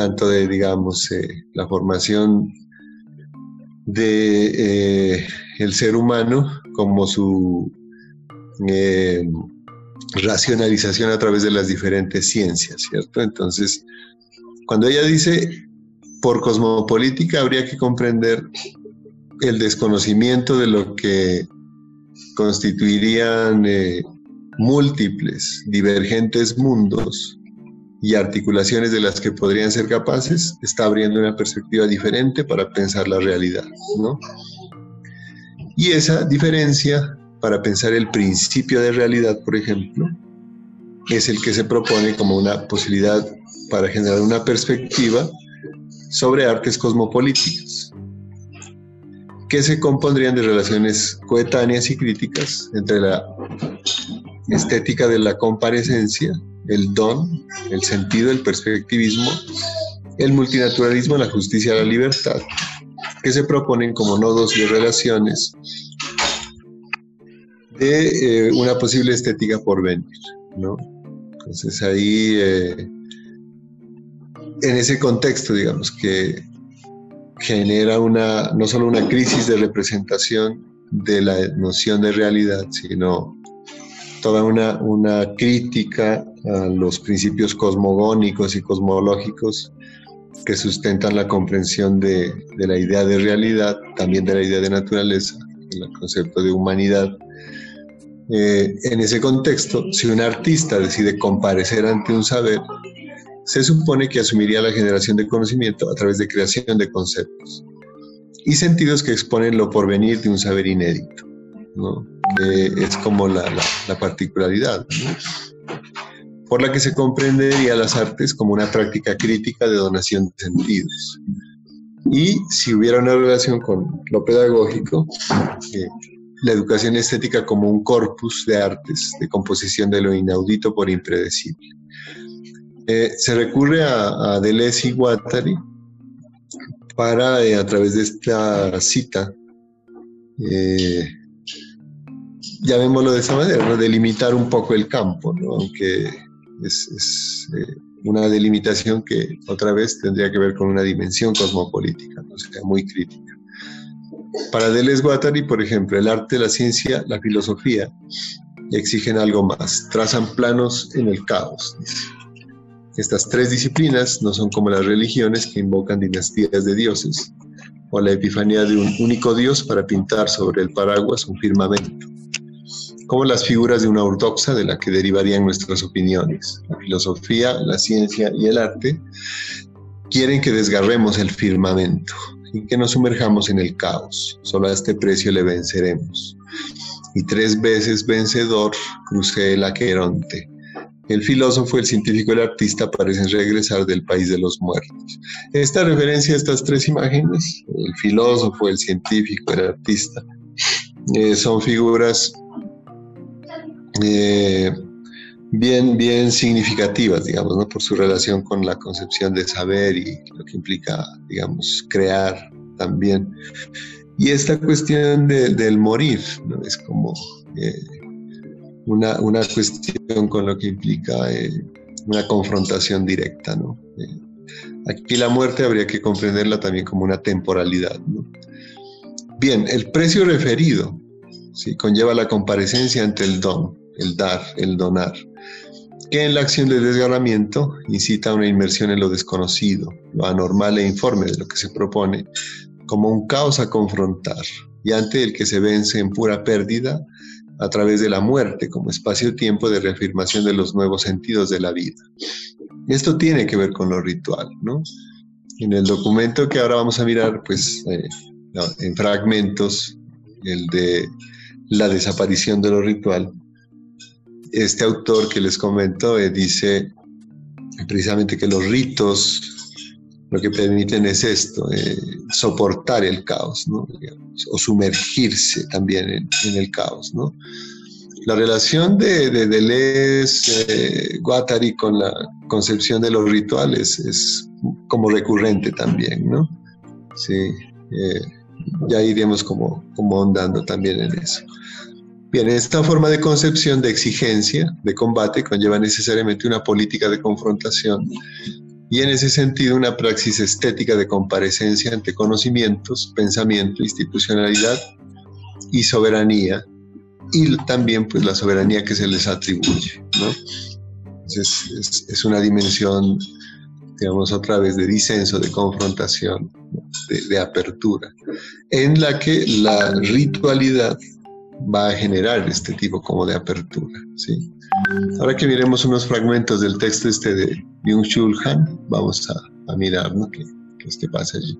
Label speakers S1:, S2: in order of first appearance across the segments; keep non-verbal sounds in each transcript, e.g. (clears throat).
S1: tanto de, digamos, eh, la formación de eh, ser humano como su eh, racionalización a través de las diferentes ciencias, ¿cierto? Entonces, cuando ella dice por cosmopolítica habría que comprender el desconocimiento de lo que constituirían múltiples, divergentes mundos y articulaciones de las que podrían ser capaces, está abriendo una perspectiva diferente para pensar la realidad, ¿no? Y esa diferencia para pensar el principio de realidad, por ejemplo, es el que se propone como una posibilidad para generar una perspectiva sobre artes cosmopolíticas, que se compondrían de relaciones coetáneas y críticas entre la estética de la comparecencia, el don, el sentido, el perspectivismo, el multinaturalismo, la justicia, la libertad, que se proponen como nodos y relaciones de eh, una posible estética por venir, ¿no? Entonces ahí, eh, en ese contexto, digamos, que genera una, no solo una crisis de representación de la noción de realidad, sino toda una, una crítica los principios cosmogónicos y cosmológicos que sustentan la comprensión de, la idea de realidad, también de la idea de naturaleza, el concepto de humanidad eh, en ese contexto, si un artista decide comparecer ante un saber, se supone que asumiría la generación de conocimiento a través de creación de conceptos y sentidos que exponen lo porvenir de un saber inédito, ¿no? es como la, particularidad, por la que se comprendería las artes como una práctica crítica de donación de sentidos. Y si hubiera una relación con lo pedagógico, eh, la educación estética como un corpus de artes, de composición de lo inaudito por impredecible. Eh, se recurre a, a Deleuze y Guattari para, eh, a través de esta cita, llamémoslo de esa manera, delimitar un poco el campo, aunque es, es una delimitación que otra vez tendría que ver con una dimensión cosmopolítica, ¿no? sea, muy crítica. Para Deleuze Guattari, por ejemplo, el arte, la ciencia, la filosofía exigen algo más, trazan planos en el caos. Estas tres disciplinas no son como las religiones que invocan dinastías de dioses o la epifanía de un único dios para pintar sobre el paraguas un firmamento, como las figuras de una ortodoxa de la que derivarían nuestras opiniones. La filosofía, la ciencia y el arte quieren que desgarremos el firmamento, y que nos sumerjamos en el caos. Solo a este precio le venceremos. Y tres veces vencedor crucé el aqueronte. El filósofo, el científico y el artista parecen regresar del país de los muertos. Esta referencia a estas tres imágenes, el filósofo, el científico, el artista, eh, son figuras eh, bien, bien significativas, digamos, ¿no? por su relación con la concepción de saber y lo que implica, digamos, crear también. Y esta cuestión del morir, ¿no? Es como eh, una, una, cuestión con lo que implica eh, una confrontación directa, ¿no? Aquí la muerte habría que comprenderla también como una temporalidad. Bien, el precio referido, ¿sí? Conlleva la comparecencia ante el don, el dar, el donar que en la acción de desgarramiento incita a una inmersión en lo desconocido, lo anormal e informe de lo que se propone, como un caos a confrontar, y ante el que se vence en pura pérdida a través de la muerte como espacio-tiempo de reafirmación de los nuevos sentidos de la vida. Esto tiene que ver con lo ritual, ¿no? En el documento que ahora vamos a mirar, pues eh, en fragmentos, el de la desaparición de lo ritual, este autor que les comento eh, dice precisamente que los ritos lo que permiten es esto, eh, soportar el caos, ¿no? o sumergirse también en, el caos. ¿no? La relación de, de Deleuze, eh, Guattari con la concepción de los rituales es como recurrente también, ¿no? Sí, ya iremos como, como ondando también en eso. Bien, esta forma de concepción de exigencia, de combate, conlleva necesariamente una política de confrontación y en ese sentido una praxis estética de comparecencia ante conocimientos, pensamiento, institucionalidad y soberanía, y también pues la soberanía que se les atribuye. Es, una dimensión, digamos, otra vez de disenso, de confrontación, de apertura, en la que la ritualidad va a generar este tipo como de apertura. ¿sí? Ahora que miremos unos fragmentos del texto este de Byung-Chul Han, vamos a, mirar ¿no? ¿Qué, es que pasa allí.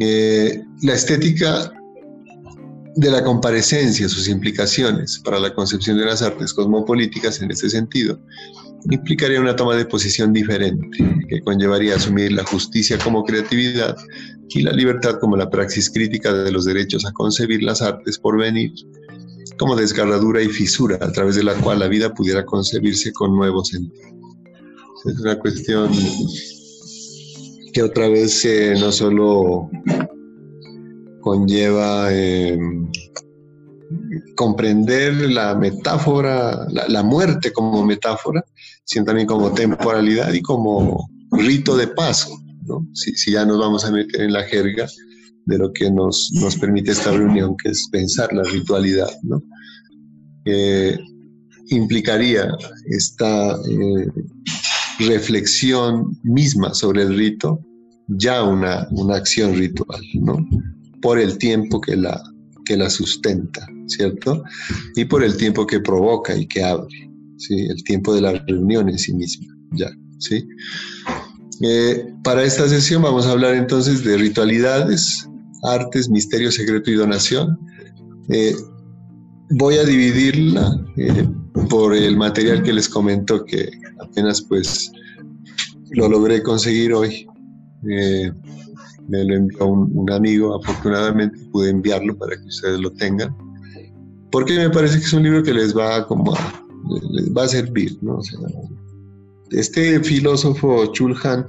S1: Eh, la estética de la comparecencia, sus implicaciones para la concepción de las artes cosmopolíticas en este sentido, implicaría una toma de posición diferente, que conllevaría asumir la justicia como creatividad y la libertad como la praxis crítica de los derechos a concebir las artes por venir, como desgarradura y fisura a través de la cual la vida pudiera concebirse con nuevo sentido. Es una cuestión que otra vez eh, no solo conlleva eh, comprender la metáfora, la, muerte como metáfora, sino también como temporalidad y como rito de paso, si, ya nos vamos a meter en la jerga de lo que nos, nos permite esta reunión, que es pensar la ritualidad, ¿no? implicaría esta eh, reflexión misma sobre el rito ya una, una acción ritual, ¿no? por el tiempo que la, que la sustenta, ¿cierto? Y por el tiempo que provoca y que abre, ¿sí? El tiempo de la reunión en sí misma, ya, ¿sí? Eh, para esta sesión vamos a hablar entonces de ritualidades, artes, misterio secreto y donación. Eh, voy a dividirla eh, por el material que les comento que apenas pues lo logré conseguir hoy me lo envió un, amigo, afortunadamente pude enviarlo para que ustedes lo tengan, porque me parece que es un libro que les va como a, les va a servir, ¿no? este filósofo Chulhan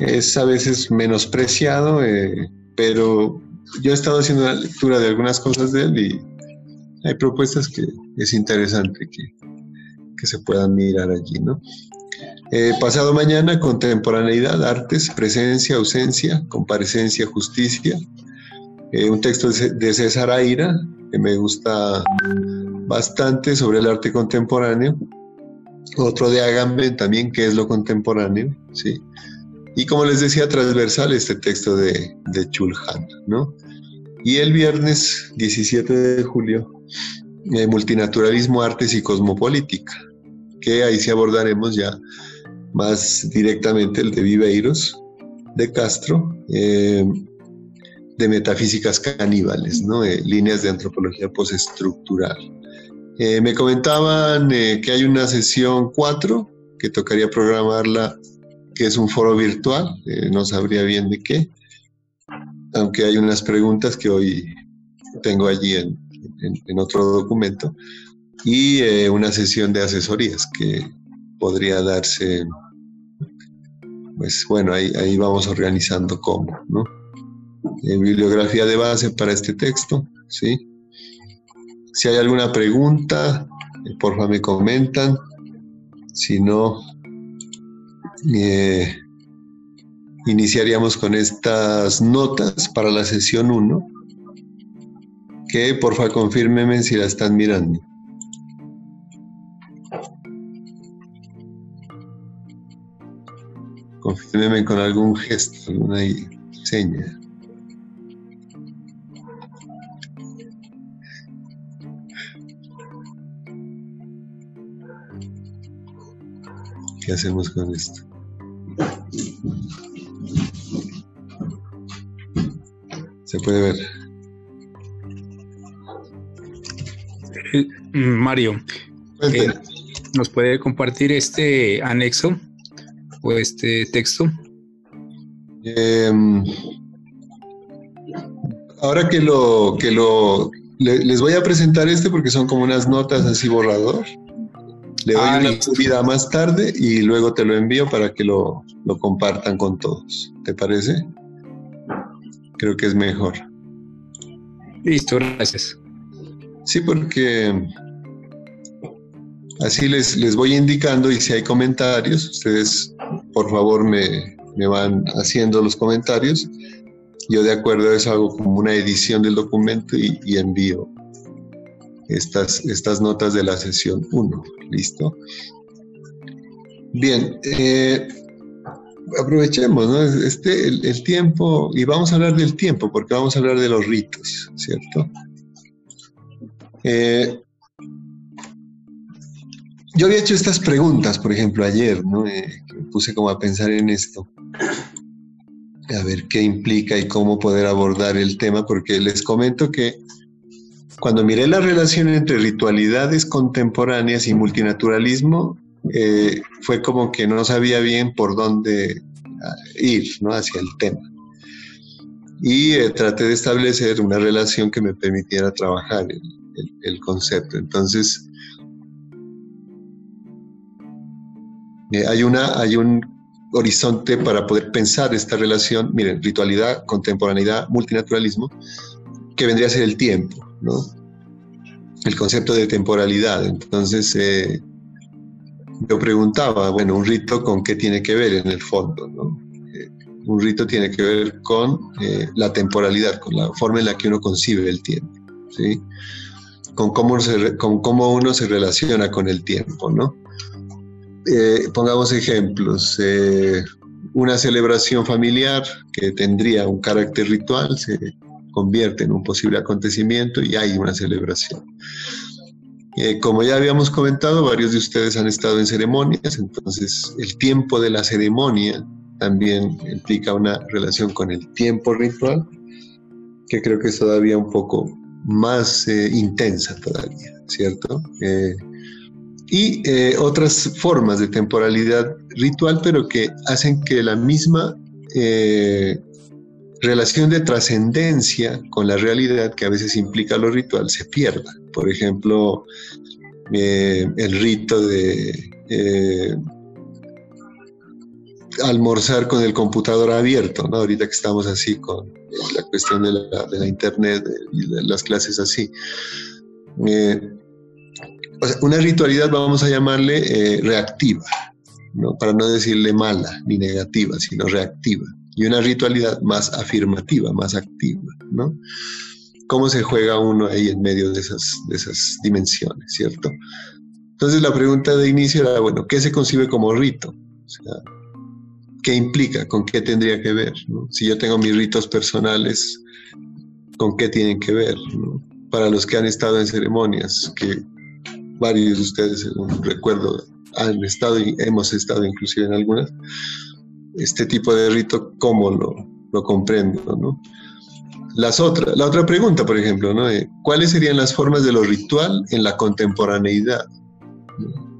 S1: es a veces menospreciado, eh, pero yo he estado haciendo una lectura de algunas cosas de él y hay propuestas que es interesante que, que se puedan mirar allí, ¿no? Eh, pasado mañana, contemporaneidad, artes, presencia, ausencia, comparecencia, justicia. Eh, un texto de César Aira, que me gusta bastante sobre el arte contemporáneo. Otro de Agamben también, que es lo contemporáneo, ¿sí? Y como les decía, transversal este texto de, de Chulhan, ¿no? Y el viernes 17 de julio, eh, Multinaturalismo, Artes y Cosmopolítica, que ahí sí abordaremos ya más directamente el de Viveiros, de Castro, eh, de metafísicas caníbales, ¿no? líneas de antropología postestructural. Eh, me comentaban eh, que hay una sesión 4 que tocaría programarla, que es un foro virtual, no sabría bien de qué, aunque hay unas preguntas que hoy tengo allí en, en otro documento, y una sesión de asesorías que podría darse pues bueno, ahí, ahí vamos organizando cómo, ¿no? Bibliografía de base para este texto, ¿sí? Si hay alguna pregunta, eh, porfa me comentan. Si no, eh, iniciaríamos con estas notas para la sesión 1, que porfa confírmeme si la están mirando. Confírmeme con algún gesto, alguna seña. ¿Qué hacemos con esto? Se puede ver.
S2: Eh, Mario, eh, ¿nos puede compartir este anexo este texto?
S1: Em, ahora que lo, que lo, les voy a presentar este porque son como unas notas así borrador. Le doy ah, una subida más tarde y luego te lo envío para que lo, lo compartan con todos. ¿Te parece? Creo que es mejor.
S2: Listo, gracias.
S1: Sí, porque Así les, les voy indicando y si hay comentarios, ustedes por favor me, van haciendo los comentarios. Yo de acuerdo a eso hago como una edición del documento y, envío estas, estas notas de la sesión 1. ¿Listo? Bien, eh, aprovechemos ¿no? este, el, tiempo, y vamos a hablar del tiempo, porque vamos a hablar de los ritos, ¿cierto? Eh, yo había hecho estas preguntas, por ejemplo, ayer, ¿no? Eh, me puse como a pensar en esto, a ver qué implica y cómo poder abordar el tema, porque les comento que cuando miré la relación entre ritualidades contemporáneas y multinaturalismo, eh, fue como que no sabía bien por dónde ah, ir, ¿no? Hacia el tema. Y eh, traté de establecer una relación que me permitiera trabajar el concepto. Entonces, Eh, hay, una, hay un horizonte para poder pensar esta relación, miren, ritualidad, contemporaneidad, multinaturalismo, que vendría a ser el tiempo, ¿no? El concepto de temporalidad. Entonces, eh, yo preguntaba, bueno, un rito con qué tiene que ver en el fondo. Eh, un rito tiene que ver con la temporalidad, con la forma en la que uno concibe el tiempo, ¿sí? Con cómo, con cómo uno se relaciona con el tiempo, ¿no? Eh, pongamos ejemplos, eh, una celebración familiar que tendría un carácter ritual convierte en un posible acontecimiento y hay una celebración. Eh, como ya habíamos comentado, varios de ustedes han estado en ceremonias, entonces el tiempo de la ceremonia también implica una relación con el tiempo ritual, que creo que es todavía un poco más intensa todavía, ¿cierto? y eh, otras formas de temporalidad ritual, pero que hacen que la misma eh, relación de trascendencia con la realidad que a veces implica lo ritual se pierda. Por ejemplo, eh, el rito de almorzar con el computador abierto, ¿no? ahorita que estamos así con la cuestión de la, internet y de las clases así una ritualidad vamos a llamarle eh, reactiva, ¿no? para no decirle mala ni negativa, sino reactiva. Y una ritualidad más afirmativa, más activa. ¿no? ¿Cómo se juega uno ahí en medio de esas, de esas dimensiones, cierto? Entonces la pregunta de inicio era, bueno, ¿qué se concibe como rito? ¿Qué implica? ¿Con qué tendría que ver? Si yo tengo mis ritos personales, ¿con qué tienen que ver? Para los que han estado en ceremonias, que varios de ustedes, recuerdo, han estado y hemos estado inclusive en algunas, este tipo de rito, ¿cómo lo, lo comprendo? ¿no? Las otras, la otra pregunta, por ejemplo, ¿no? ¿cuáles serían las formas de lo ritual en la contemporaneidad?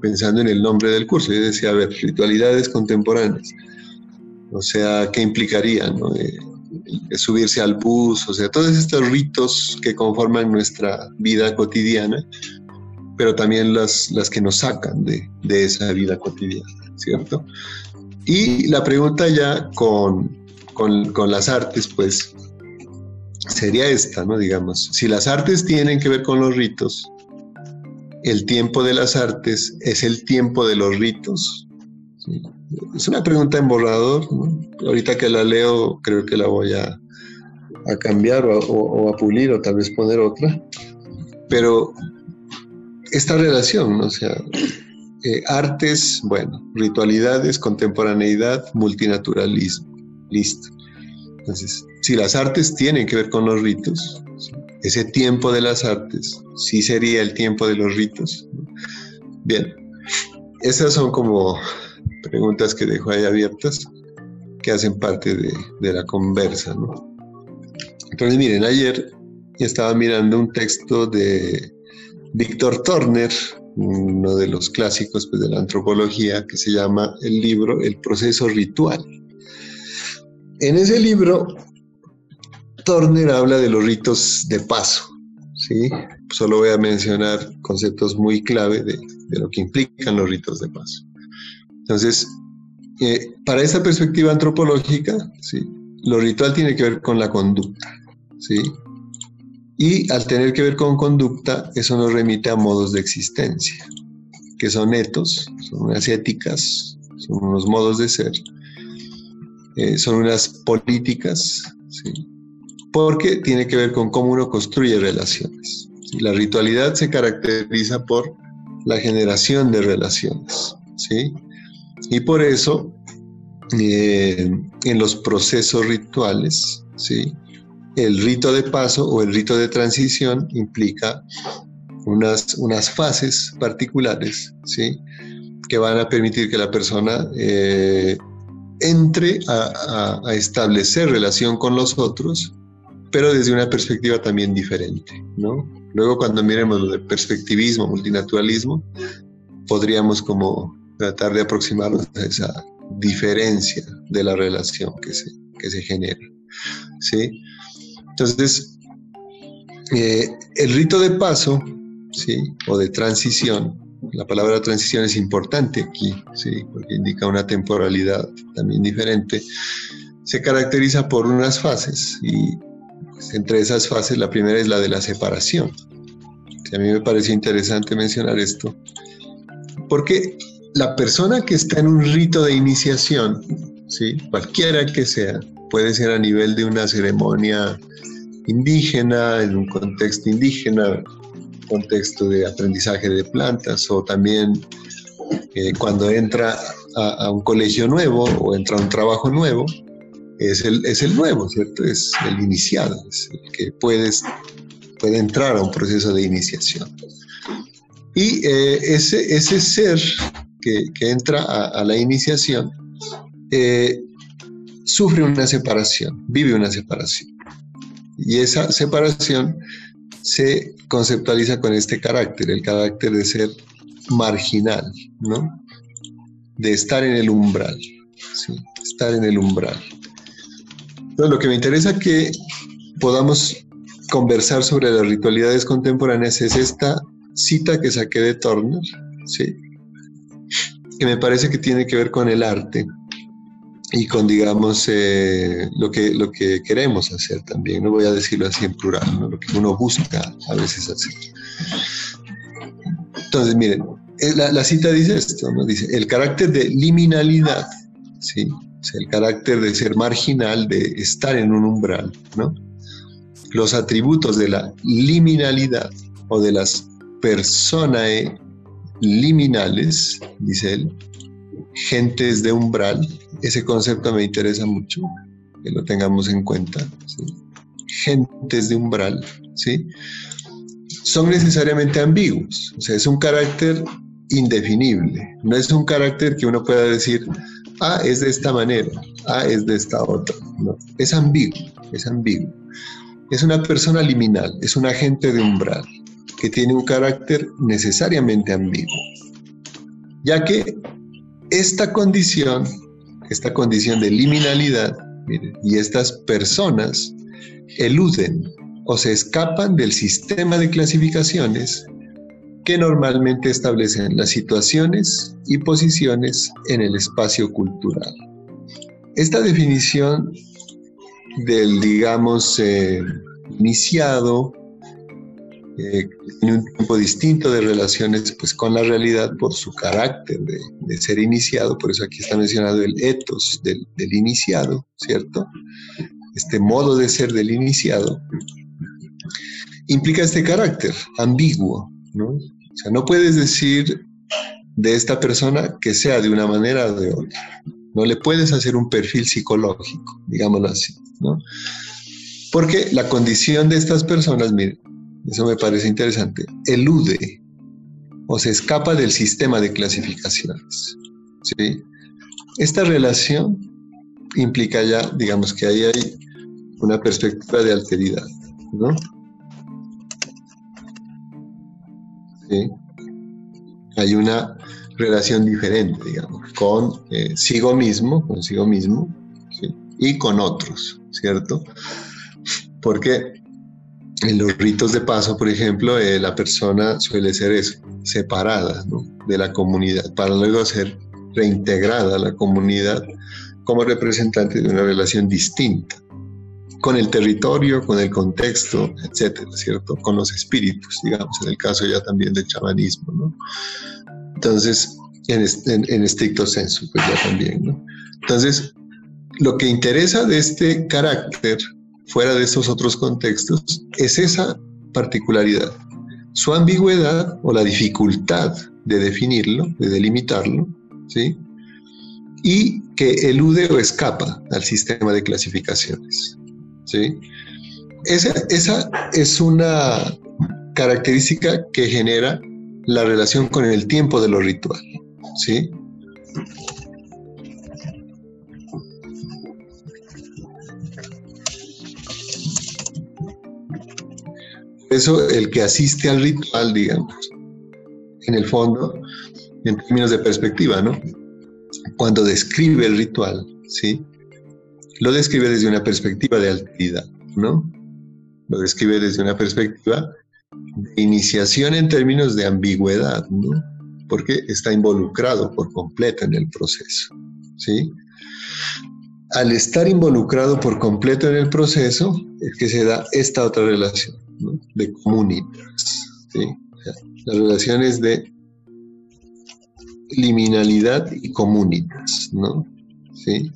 S1: Pensando en el nombre del curso, yo decía, a ver, ritualidades contemporáneas. O sea, ¿qué implicaría? ¿no? subirse al bus, o sea, todos estos ritos que conforman nuestra vida cotidiana, pero también las, las que nos sacan de, de esa vida cotidiana, ¿cierto? Y la pregunta ya con, con, con, las artes, pues, sería esta, ¿no? Digamos, si las artes tienen que ver con los ritos, el tiempo de las artes es el tiempo de los ritos. Es una pregunta en borrador, ¿no? Ahorita que la leo, creo que la voy a, a cambiar o, o, a pulir o tal vez poner otra. Pero esta relación, o sea, eh, artes, bueno, ritualidades, contemporaneidad, multinaturalismo, listo. Entonces, si las artes tienen que ver con los ritos, ese tiempo de las artes sí sería el tiempo de los ritos. Bien, esas son como preguntas que dejo ahí abiertas, que hacen parte de, de la conversa, ¿no? Entonces, miren, ayer estaba mirando un texto de Víctor Turner, uno de los clásicos pues, de la antropología, que se llama el libro El proceso ritual. En ese libro, Turner habla de los ritos de paso. ¿sí? Solo voy a mencionar conceptos muy clave de, lo que implican los ritos de paso. Entonces, eh, para esta perspectiva antropológica, ¿sí? lo ritual tiene que ver con la conducta. ¿sí? Y al tener que ver con conducta, eso nos remite a modos de existencia, que son etos, son unas éticas son unos modos de ser, eh, son unas políticas, porque tiene que ver con cómo uno construye relaciones. La ritualidad se caracteriza por la generación de relaciones, ¿sí? Y por eso, eh, en los procesos rituales, ¿sí? El rito de paso o el rito de transición implica unas, unas fases particulares, ¿sí? Que van a permitir que la persona eh, entre a, establecer relación con los otros, pero desde una perspectiva también diferente, ¿no? Luego cuando miremos de perspectivismo, multinaturalismo, podríamos como tratar de aproximarnos a esa diferencia de la relación que se, que se genera, ¿sí? Entonces, eh, el rito de paso, ¿sí? O de transición, la palabra transición es importante aquí, ¿sí? porque indica una temporalidad también diferente, se caracteriza por unas fases y pues, entre esas fases la primera es la de la separación. A mí me parece interesante mencionar esto, porque la persona que está en un rito de iniciación, ¿sí? cualquiera que sea, puede ser a nivel de una ceremonia indígena, en un contexto indígena, contexto de aprendizaje de plantas o también eh, cuando entra a, un colegio nuevo o entra a un trabajo nuevo, es el, es el nuevo, ¿cierto? Es el iniciado, es el que puedes, puede entrar a un proceso de iniciación. Y eh, ese, ese ser que, que entra a, la iniciación eh, sufre una separación, vive una separación. Y esa separación se conceptualiza con este carácter, el carácter de ser marginal, ¿no? De estar en el umbral, estar en el umbral. Lo que me interesa que podamos conversar sobre las ritualidades contemporáneas es esta cita que saqué de Turner, ¿sí? que me parece que tiene que ver con el arte y con, digamos, eh, lo, que, lo que queremos hacer también. No voy a decirlo así en plural, lo que uno busca a veces hacer. Entonces, miren, eh, la, cita dice esto, ¿no? Dice, el carácter de liminalidad, ¿sí? el carácter de ser marginal, de estar en un umbral, ¿no? Los atributos de la liminalidad o de las personae liminales, dice él, gentes de umbral, ese concepto me interesa mucho, que lo tengamos en cuenta. Gentes de umbral, ¿sí? Son necesariamente ambiguos, o sea, es un carácter indefinible, no es un carácter que uno pueda decir, ah, es de esta manera, ah, es de esta otra, no, es ambiguo, es ambiguo. Es una persona liminal, es un agente de umbral, que tiene un carácter necesariamente ambiguo, ya que esta condición, esta condición de liminalidad, y estas personas eluden o se escapan del sistema de clasificaciones que normalmente establecen las situaciones y posiciones en el espacio cultural. Esta definición del, digamos, eh, iniciado eh, tiene un tiempo distinto de relaciones pues, con la realidad por su carácter de, ser iniciado, por eso aquí está mencionado el ethos del, iniciado, ¿cierto? Este modo de ser del iniciado implica este carácter ambiguo, ¿no? O sea, no puedes decir de esta persona que sea de una manera o de otra. No le puedes hacer un perfil psicológico, digámoslo así, ¿no? Porque la condición de estas personas, miren, eso me parece interesante, elude o se escapa del sistema de clasificaciones. ¿sí? Esta relación implica ya, digamos que ahí hay una perspectiva de alteridad, ¿no? ¿Sí? Hay una relación diferente, digamos, con eh, sigo mismo, consigo mismo, y con otros, ¿cierto? Porque en los ritos de paso, por ejemplo, eh, la persona suele ser eso, separada de la comunidad para luego ser reintegrada a la comunidad como representante de una relación distinta con el territorio, con el contexto, etcétera, ¿cierto? Con los espíritus, digamos, en el caso ya también del chamanismo, ¿no? Entonces, en, estricto senso, pues ya también, ¿no? Entonces, lo que interesa de este carácter, fuera de esos otros contextos, es esa particularidad, su ambigüedad o la dificultad de definirlo, de delimitarlo, ¿sí? Y que elude o escapa al sistema de clasificaciones, ¿sí? Esa, esa es una característica que genera la relación con el tiempo de lo ritual, ¿sí? Eso el que asiste al ritual, digamos, en el fondo, en términos de perspectiva, ¿no? Cuando describe el ritual, ¿sí? Lo describe desde una perspectiva de alteridad, ¿no? Lo describe desde una perspectiva de iniciación en términos de ambigüedad, ¿no? Porque está involucrado por completo en el proceso, ¿sí? Al estar involucrado por completo en el proceso, es que se da esta otra relación de comunitas, las relaciones de liminalidad y comunitas, ¿no? ¿Sí?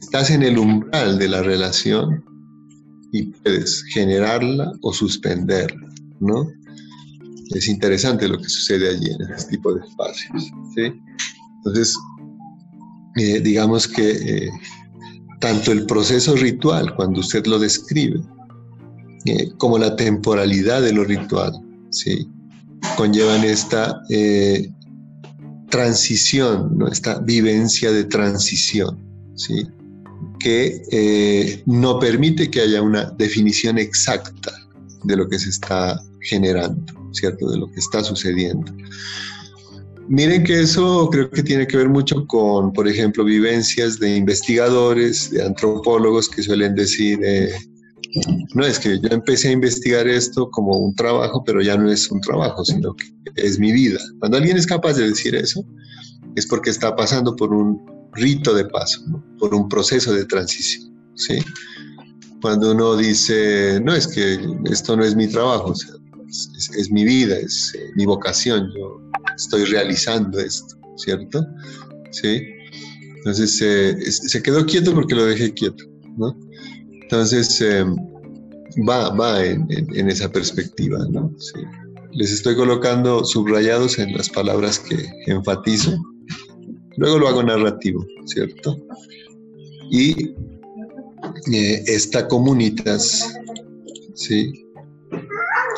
S1: Estás en el umbral de la relación y puedes generarla o suspenderla, ¿no? Es interesante lo que sucede allí en este tipo de espacios, ¿sí? Entonces, eh, digamos que eh, tanto el proceso ritual, cuando usted lo describe, eh, como la temporalidad de lo ritual, ¿sí? conllevan esta eh, transición, esta vivencia de transición, ¿sí? que eh, no permite que haya una definición exacta de lo que se está generando, ¿cierto? De lo que está sucediendo. Miren que eso creo que tiene que ver mucho con, por ejemplo, vivencias de investigadores, de antropólogos que suelen decir, no es que yo empecé a investigar esto como un trabajo, pero ya no es un trabajo, sino que es mi vida. Cuando alguien es capaz de decir eso, es porque está pasando por un rito de paso, por un proceso de transición. ¿sí? Cuando uno dice, no, es que esto no es mi trabajo, es, mi vida, es eh, mi vocación, yo estoy realizando esto, ¿cierto? ¿Sí? Entonces eh, se quedó quieto porque lo dejé quieto, ¿no? Entonces, em, va, va en, esa perspectiva, ¿no? Les estoy colocando subrayados en las palabras que enfatizo. Luego lo hago narrativo, ¿cierto? Y eh, esta comunitas, ¿sí?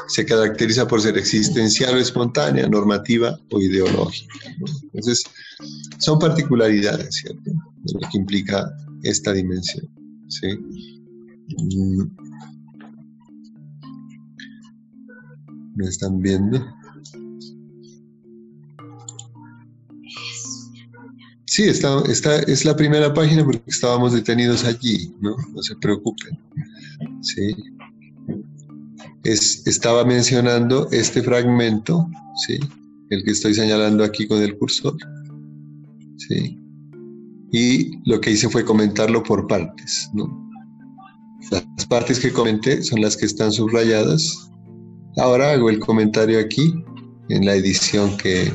S1: Se caracteriza por ser existencial o espontánea, normativa o ideológica. Entonces, son particularidades, ¿cierto? De lo que implica esta dimensión, ¿sí? ¿Me están viendo? Sí, está, es la primera página porque estábamos detenidos allí, ¿no? No se preocupen. Sí. Es, estaba mencionando este fragmento, ¿sí? El que estoy señalando aquí con el cursor. ¿Sí? Y lo que hice fue comentarlo por partes, ¿no? Las partes que comenté son las que están subrayadas. Ahora hago el comentario aquí en la edición que,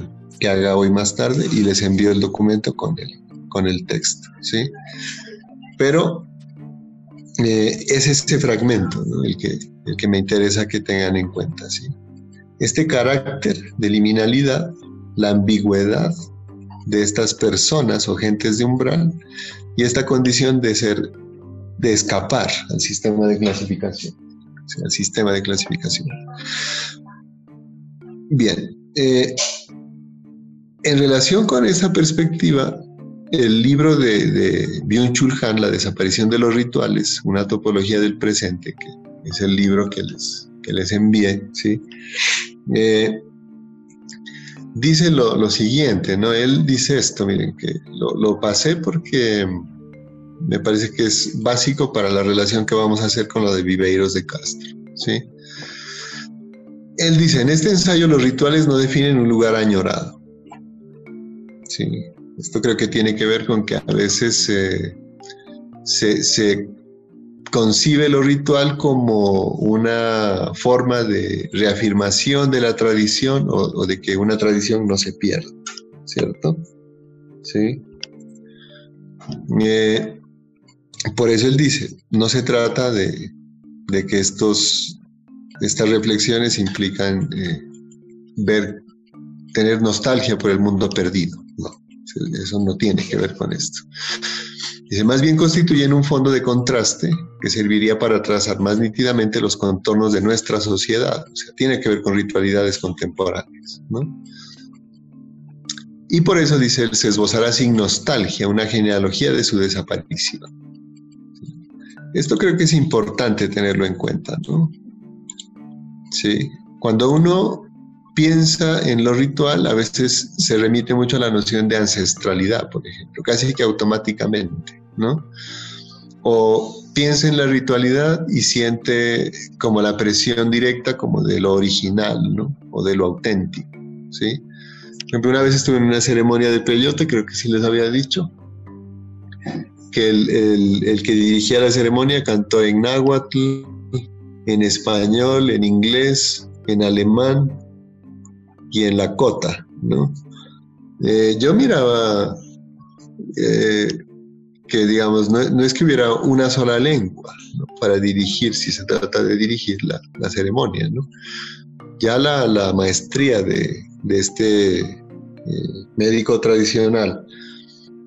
S1: haga hoy más tarde y les envío el documento con el, con el texto. ¿sí? Pero eh, es este fragmento el, que, el que me interesa que tengan en cuenta. ¿sí? Este carácter de liminalidad, la ambigüedad de estas personas o gentes de umbral y esta condición de ser de escapar al sistema de clasificación. al sistema de clasificación. Bien, eh, en relación con esa perspectiva, el libro de, de Byung-Chul Han, La desaparición de los rituales, una topología del presente, que es el libro que les, que les envié, ¿sí? Eh, dice lo, siguiente, ¿no? Él dice esto, miren, que lo, lo pasé porque me parece que es básico para la relación que vamos a hacer con lo de Viveiros de Castro. ¿sí? Él dice, en este ensayo los rituales no definen un lugar añorado. ¿sí? Esto creo que tiene que ver con que a veces se, concibe lo ritual como una forma de reafirmación de la tradición o, de que una tradición no se pierda. ¿cierto? Sí. Eh, por eso él dice, no se trata de, que estos, estas reflexiones implican eh, ver, tener nostalgia por el mundo perdido. No, eso no tiene que ver con esto. Dice, más bien constituyen un fondo de contraste que serviría para trazar más nítidamente los contornos de nuestra sociedad. O sea, tiene que ver con ritualidades contemporáneas, ¿no? Y por eso, dice él, se esbozará sin nostalgia una genealogía de su desaparición. Esto creo que es importante tenerlo en cuenta, ¿no? Sí. Cuando uno piensa en lo ritual, a veces se remite mucho a la noción de ancestralidad, por ejemplo, casi que automáticamente, ¿no? O piensa en la ritualidad y siente como la presión directa como de lo original, ¿no? O de lo auténtico, ¿sí? Por ejemplo, una vez estuve en una ceremonia de peyote, creo que sí les había dicho, que el, que dirigía la ceremonia cantó en náhuatl, en español, en inglés, en alemán y en la cota, ¿no? Eh, yo miraba eh, que, digamos, no, es que hubiera una sola lengua para dirigir, si se trata de dirigir la, ceremonia, ¿no? Ya la maestría de, de este eh, médico tradicional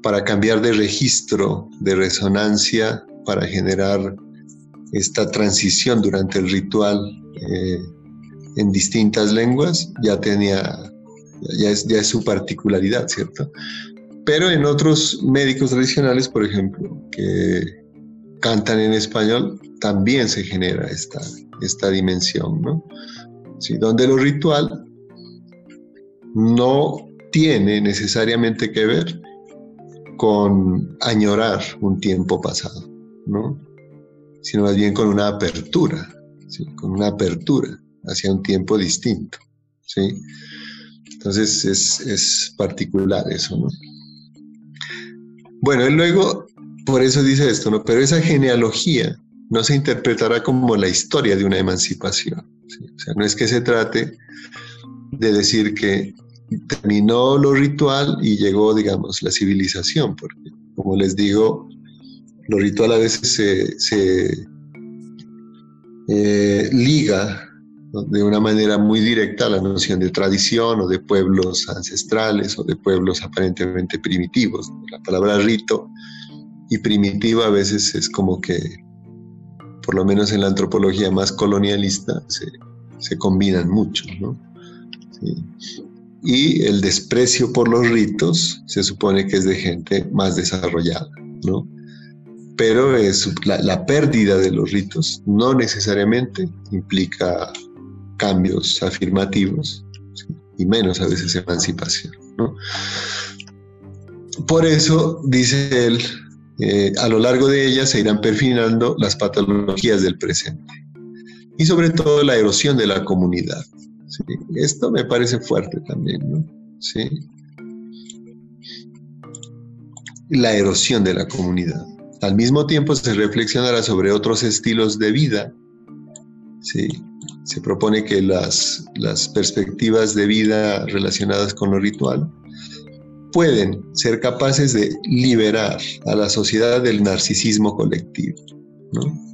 S1: para cambiar de registro, de resonancia, para generar esta transición durante el ritual eh, en distintas lenguas, ya tenía, ya es, ya es su particularidad, ¿cierto? Pero en otros médicos tradicionales, por ejemplo, que cantan en español, también se genera esta, esta dimensión, ¿no? Sí, donde lo ritual no tiene necesariamente que ver con añorar un tiempo pasado, ¿no? sino más bien con una apertura, con una apertura hacia un tiempo distinto. ¿sí? Entonces es, particular eso. ¿no? Bueno, él luego, por eso dice esto, ¿no? pero esa genealogía no se interpretará como la historia de una emancipación. O sea, no es que se trate de decir que terminó lo ritual y llegó, digamos, la civilización, porque como les digo, lo ritual a veces se, eh, liga de una manera muy directa a la noción de tradición o de pueblos ancestrales o de pueblos aparentemente primitivos. La palabra rito y primitiva a veces es como que, por lo menos en la antropología más colonialista, se, se combinan mucho, ¿no? Sí y el desprecio por los ritos se supone que es de gente más desarrollada, ¿no? Pero la, pérdida de los ritos no necesariamente implica cambios afirmativos y menos a veces emancipación. Por eso, dice él, eh, a lo largo de ella se irán perfilando las patologías del presente y sobre todo la erosión de la comunidad, esto me parece fuerte también, ¿no? Sí. La erosión de la comunidad. Al mismo tiempo se reflexionará sobre otros estilos de vida. Sí. Se propone que las, las perspectivas de vida relacionadas con lo ritual pueden ser capaces de liberar a la sociedad del narcisismo colectivo. ¿no?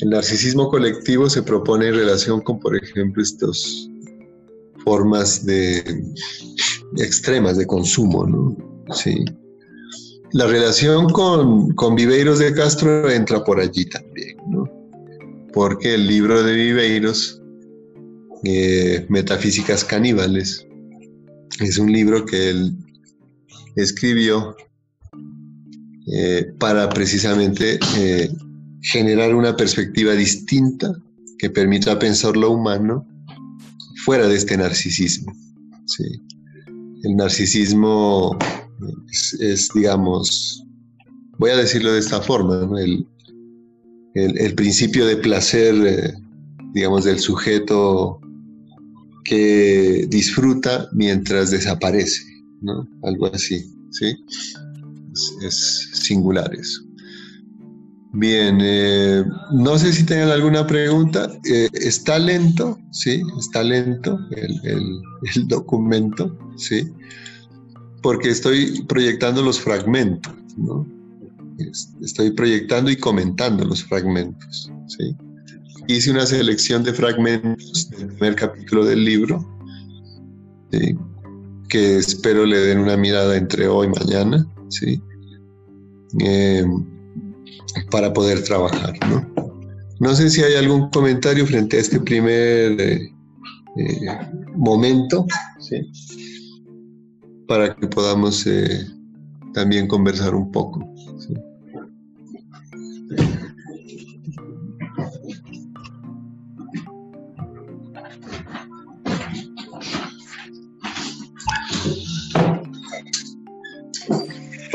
S1: El narcisismo colectivo se propone en relación con, por ejemplo, estas formas de extremas de consumo, ¿no? Sí. La relación con, con Viveiros de Castro entra por allí también, ¿no? Porque el libro de Viveiros, eh, Metafísicas Caníbales, es un libro que él escribió eh, para precisamente eh, generar una perspectiva distinta que permita pensar lo humano fuera de este narcisismo. El narcisismo es, digamos, voy a decirlo de esta forma, el, principio de placer, eh, digamos, del sujeto que disfruta mientras desaparece, ¿no? Algo así, ¿sí? es singular eso. Bien, eh, no sé si tienen alguna pregunta. Eh, está lento, sí, está lento el, documento, sí. porque estoy proyectando los fragmentos, ¿no? Estoy proyectando y comentando los fragmentos, ¿sí? Hice una selección de fragmentos del primer capítulo del libro, que espero le den una mirada entre hoy y mañana, ¿sí? Eh, para poder trabajar, ¿no? No sé si hay algún comentario frente a este primer eh, eh, momento, para que podamos también conversar un poco.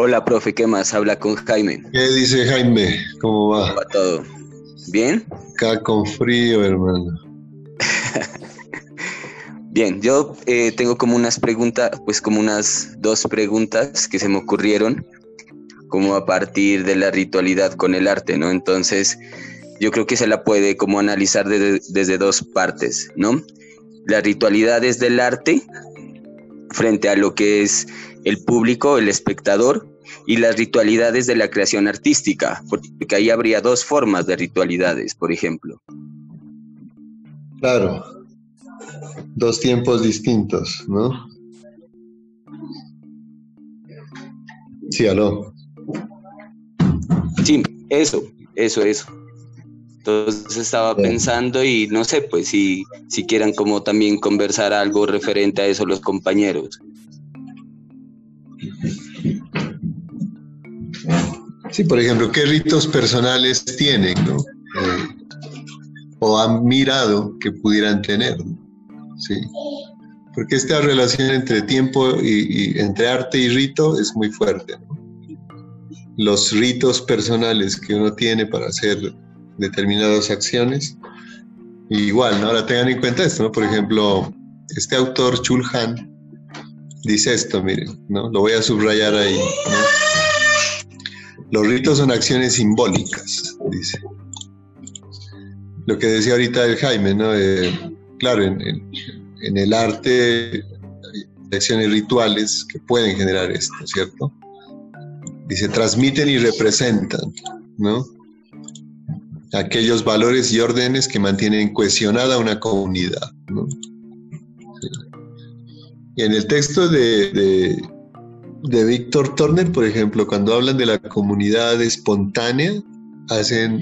S3: Hola, profe, ¿qué más? Habla con Jaime.
S1: ¿Qué dice Jaime? ¿Cómo va?
S3: ¿Cómo va todo? ¿Bien?
S1: Acá con frío, hermano. (laughs)
S3: Bien, yo eh, tengo como unas preguntas, pues como unas dos preguntas que se me ocurrieron, como a partir de la ritualidad con el arte, ¿no? Entonces, yo creo que se la puede como analizar desde dos partes, ¿no? Las ritualidades del arte frente a lo que es el público, el espectador, y las ritualidades de la creación artística, porque ahí habría dos formas de ritualidades, por ejemplo.
S1: Claro, dos tiempos distintos, ¿no? Sí, aló.
S3: Sí, eso, eso, eso. Entonces estaba pensando y no sé, pues si, si quieran como también conversar algo referente a eso los compañeros.
S1: Sí, por ejemplo, ¿qué ritos personales tienen, ¿no? Eh, o han mirado que pudieran tener, Sí. Porque esta relación entre tiempo y, entre arte y rito es muy fuerte, Los ritos personales que uno tiene para hacer determinadas acciones, igual, ¿no? Ahora tengan en cuenta esto, ¿no? Por ejemplo, este autor Chulhan dice esto, miren, ¿no? Lo voy a subrayar ahí, ¿no? Los ritos son acciones simbólicas, dice. Lo que decía ahorita el Jaime, ¿no? Eh, claro, en, el arte hay acciones rituales que pueden generar esto, ¿cierto? Dice, transmiten y representan, ¿no? Aquellos valores y órdenes que mantienen cohesionada una comunidad, ¿no? Y en el texto de, de Víctor Turner, por ejemplo, cuando hablan de la comunidad espontánea, hacen,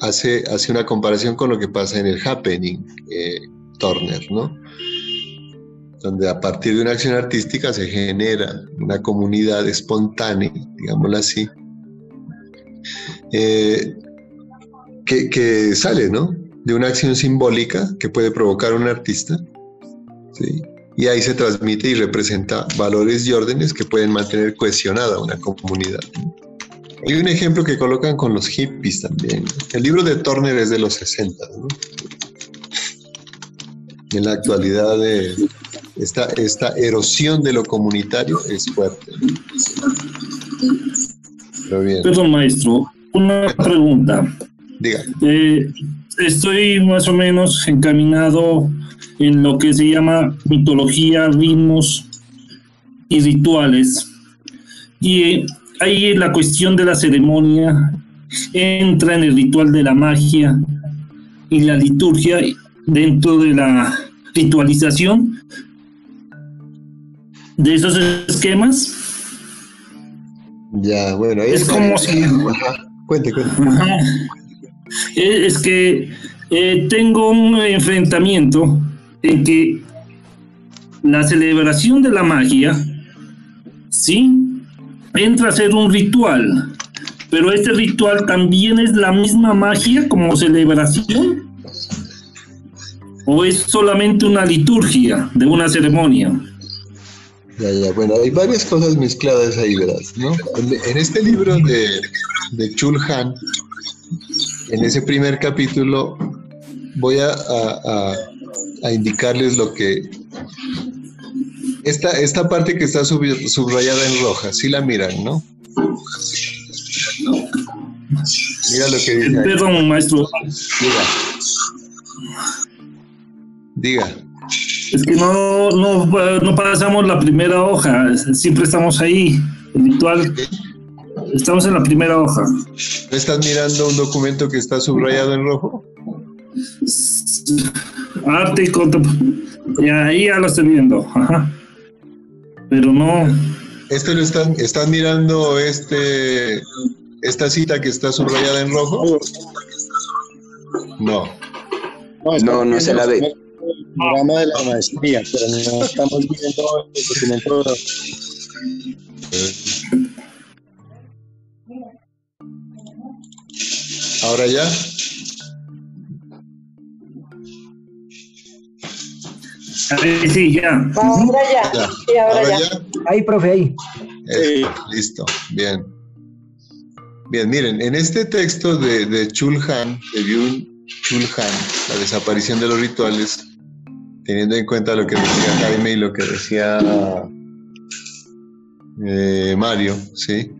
S1: hace, hace una comparación con lo que pasa en el happening eh, Turner, ¿no? Donde a partir de una acción artística se genera una comunidad espontánea, digámoslo así, eh, que, que, sale, ¿no? De una acción simbólica que puede provocar un artista, ¿sí? Y ahí se transmite y representa valores y órdenes que pueden mantener cohesionada una comunidad. Hay un ejemplo que colocan con los hippies también. El libro de Turner es de los 60. En la actualidad esta, esta erosión de lo comunitario es fuerte.
S4: Perdón, maestro, una pregunta.
S1: Diga.
S4: Eh, estoy más o menos encaminado en lo que se llama mitología, ritmos y rituales. Y ahí la cuestión de la ceremonia entra en el ritual de la magia y la liturgia dentro de la ritualización de esos esquemas.
S1: Ya, bueno,
S4: es como si...
S1: Cuente, cuente.
S4: Es que eh, tengo un enfrentamiento en que la celebración de la magia, sí, entra a ser un ritual, pero este ritual también es la misma magia como celebración, o es solamente una liturgia de una ceremonia.
S1: Ya, ya, bueno, hay varias cosas mezcladas ahí, verás, ¿no? En, este libro de, de Chulhan, en ese primer capítulo, voy a a indicarles lo que... Esta, esta parte que está subrayada en roja, si la miran, ¿no? Mira lo que dice.
S4: Perdón, maestro.
S1: Diga. Diga.
S4: Es que no, no, pasamos la primera hoja, siempre estamos ahí. Ritual, estamos en la primera hoja.
S1: ¿Estás mirando un documento que está subrayado en rojo?
S4: Arte y ahí ya lo estoy viendo. Ajá. Pero no.
S1: ¿Este lo están, están mirando este esta cita que está subrayada en rojo? No.
S3: No, no, se la ve.
S5: El programa de la maestría, pero no estamos viendo el documento.
S1: ¿Ahora ya?
S4: Sí, ya.
S6: Ahora ya. Sí, ahora, ya.
S7: Ahí, profe, ahí.
S1: listo, bien. Bien, miren, en este texto de, de Chulhan, de Byung Chulhan, la desaparición de los rituales, teniendo en cuenta lo que decía Jaime y lo que decía eh, Mario, ¿sí?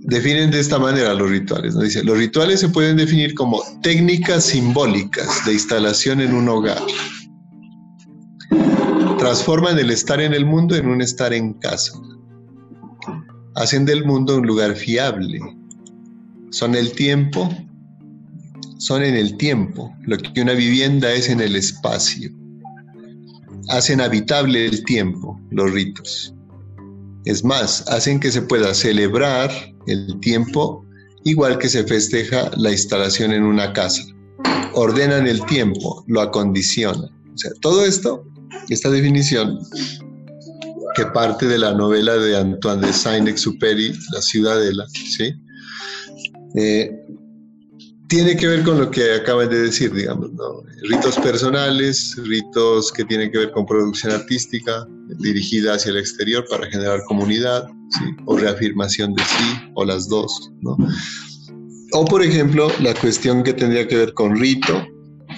S1: Definen de esta manera los rituales. ¿no? Dice, los rituales se pueden definir como técnicas simbólicas de instalación en un hogar. Transforman el estar en el mundo en un estar en casa hacen del mundo un lugar fiable. Son el tiempo, son en el tiempo, lo que una vivienda es en el espacio. Hacen habitable el tiempo, los ritos. Es más, hacen que se pueda celebrar el tiempo igual que se festeja la instalación en una casa. Ordenan el tiempo, lo acondicionan. O sea, todo esto, esta definición, que parte de la novela de Antoine de Saint-Exupéry, La Ciudadela, ¿sí? Eh, tiene que ver con lo que acaban de decir, digamos, ¿no? Ritos personales, ritos que tienen que ver con producción artística, dirigida hacia el exterior para generar comunidad, o reafirmación de sí, o las dos, ¿no? O, por ejemplo, la cuestión que tendría que ver con rito,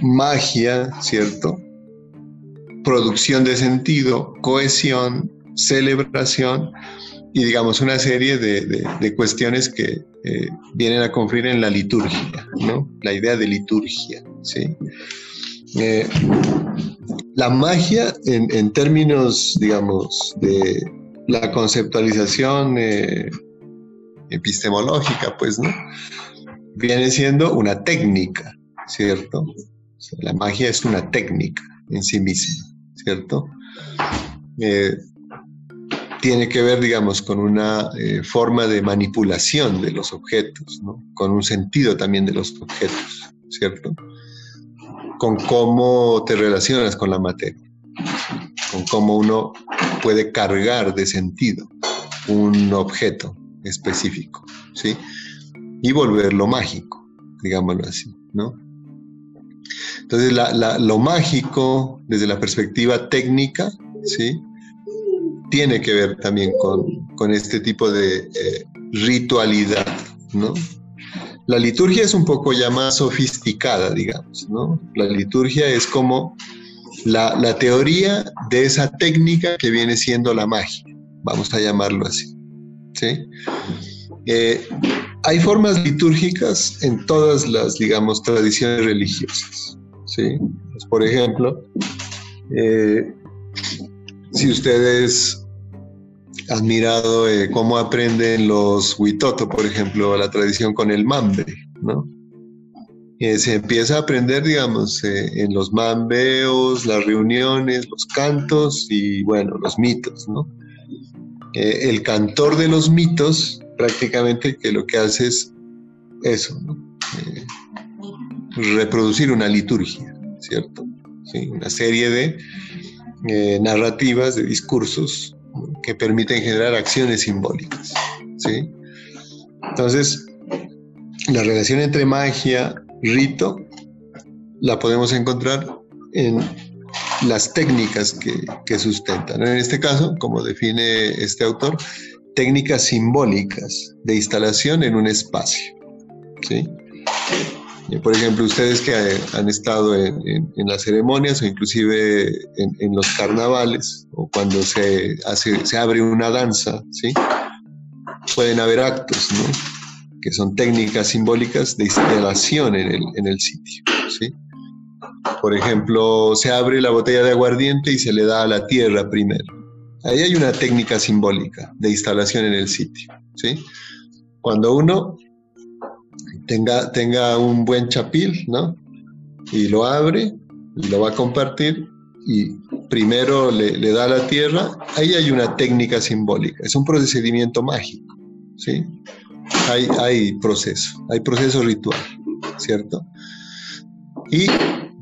S1: magia, ¿cierto? Producción de sentido, cohesión, celebración y digamos una serie de, cuestiones que eh, vienen a conferir en la liturgia, ¿no? La idea de liturgia, ¿sí? Eh, la magia en, términos, digamos, de la conceptualización eh, epistemológica, pues, ¿no? Viene siendo una técnica, ¿cierto? la magia es una técnica en sí misma, ¿cierto? tiene que ver, digamos, con una eh, forma de manipulación de los objetos, ¿no? con un sentido también de los objetos, ¿cierto? Con cómo te relacionas con la materia, con cómo uno puede cargar de sentido un objeto específico, ¿sí? Y volverlo mágico, digámoslo así, ¿no? Entonces, lo mágico desde la perspectiva técnica, ¿sí? tiene que ver también con, este tipo de eh, ritualidad, ¿no? La liturgia es un poco ya más sofisticada, digamos, ¿no? La liturgia es como la, teoría de esa técnica que viene siendo la magia, vamos a llamarlo así, ¿sí? Eh, hay formas litúrgicas en todas las, digamos, tradiciones religiosas, ¿sí? Pues, por ejemplo, eh, si ustedes han mirado eh, cómo aprenden los Huitoto, por ejemplo, la tradición con el mambe, ¿no? Eh, se empieza a aprender, digamos, eh, en los mambeos, las reuniones, los cantos y, bueno, los mitos, ¿no? el cantor de los mitos prácticamente que lo que hace es eso, ¿no? reproducir una liturgia, ¿cierto? una serie de narrativas, de discursos que permiten generar acciones simbólicas. ¿sí? Entonces, la relación entre magia, rito, la podemos encontrar en las técnicas que, sustentan. En este caso, como define este autor, técnicas simbólicas de instalación en un espacio. ¿sí? Por ejemplo, ustedes que han estado en, las ceremonias o inclusive en, los carnavales o cuando se, hace, se abre una danza, ¿sí? pueden haber actos, ¿no? que son técnicas simbólicas de instalación en el, en el sitio. ¿sí? Por ejemplo, se abre la botella de aguardiente y se le da a la tierra primero. Ahí hay una técnica simbólica de instalación en el sitio. ¿sí? Cuando uno tenga, tenga un buen chapil, ¿no? Y lo abre, lo va a compartir, y primero le, le, da la tierra, ahí hay una técnica simbólica, es un procedimiento mágico, ¿sí? Hay, hay proceso, hay proceso ritual, ¿cierto? Y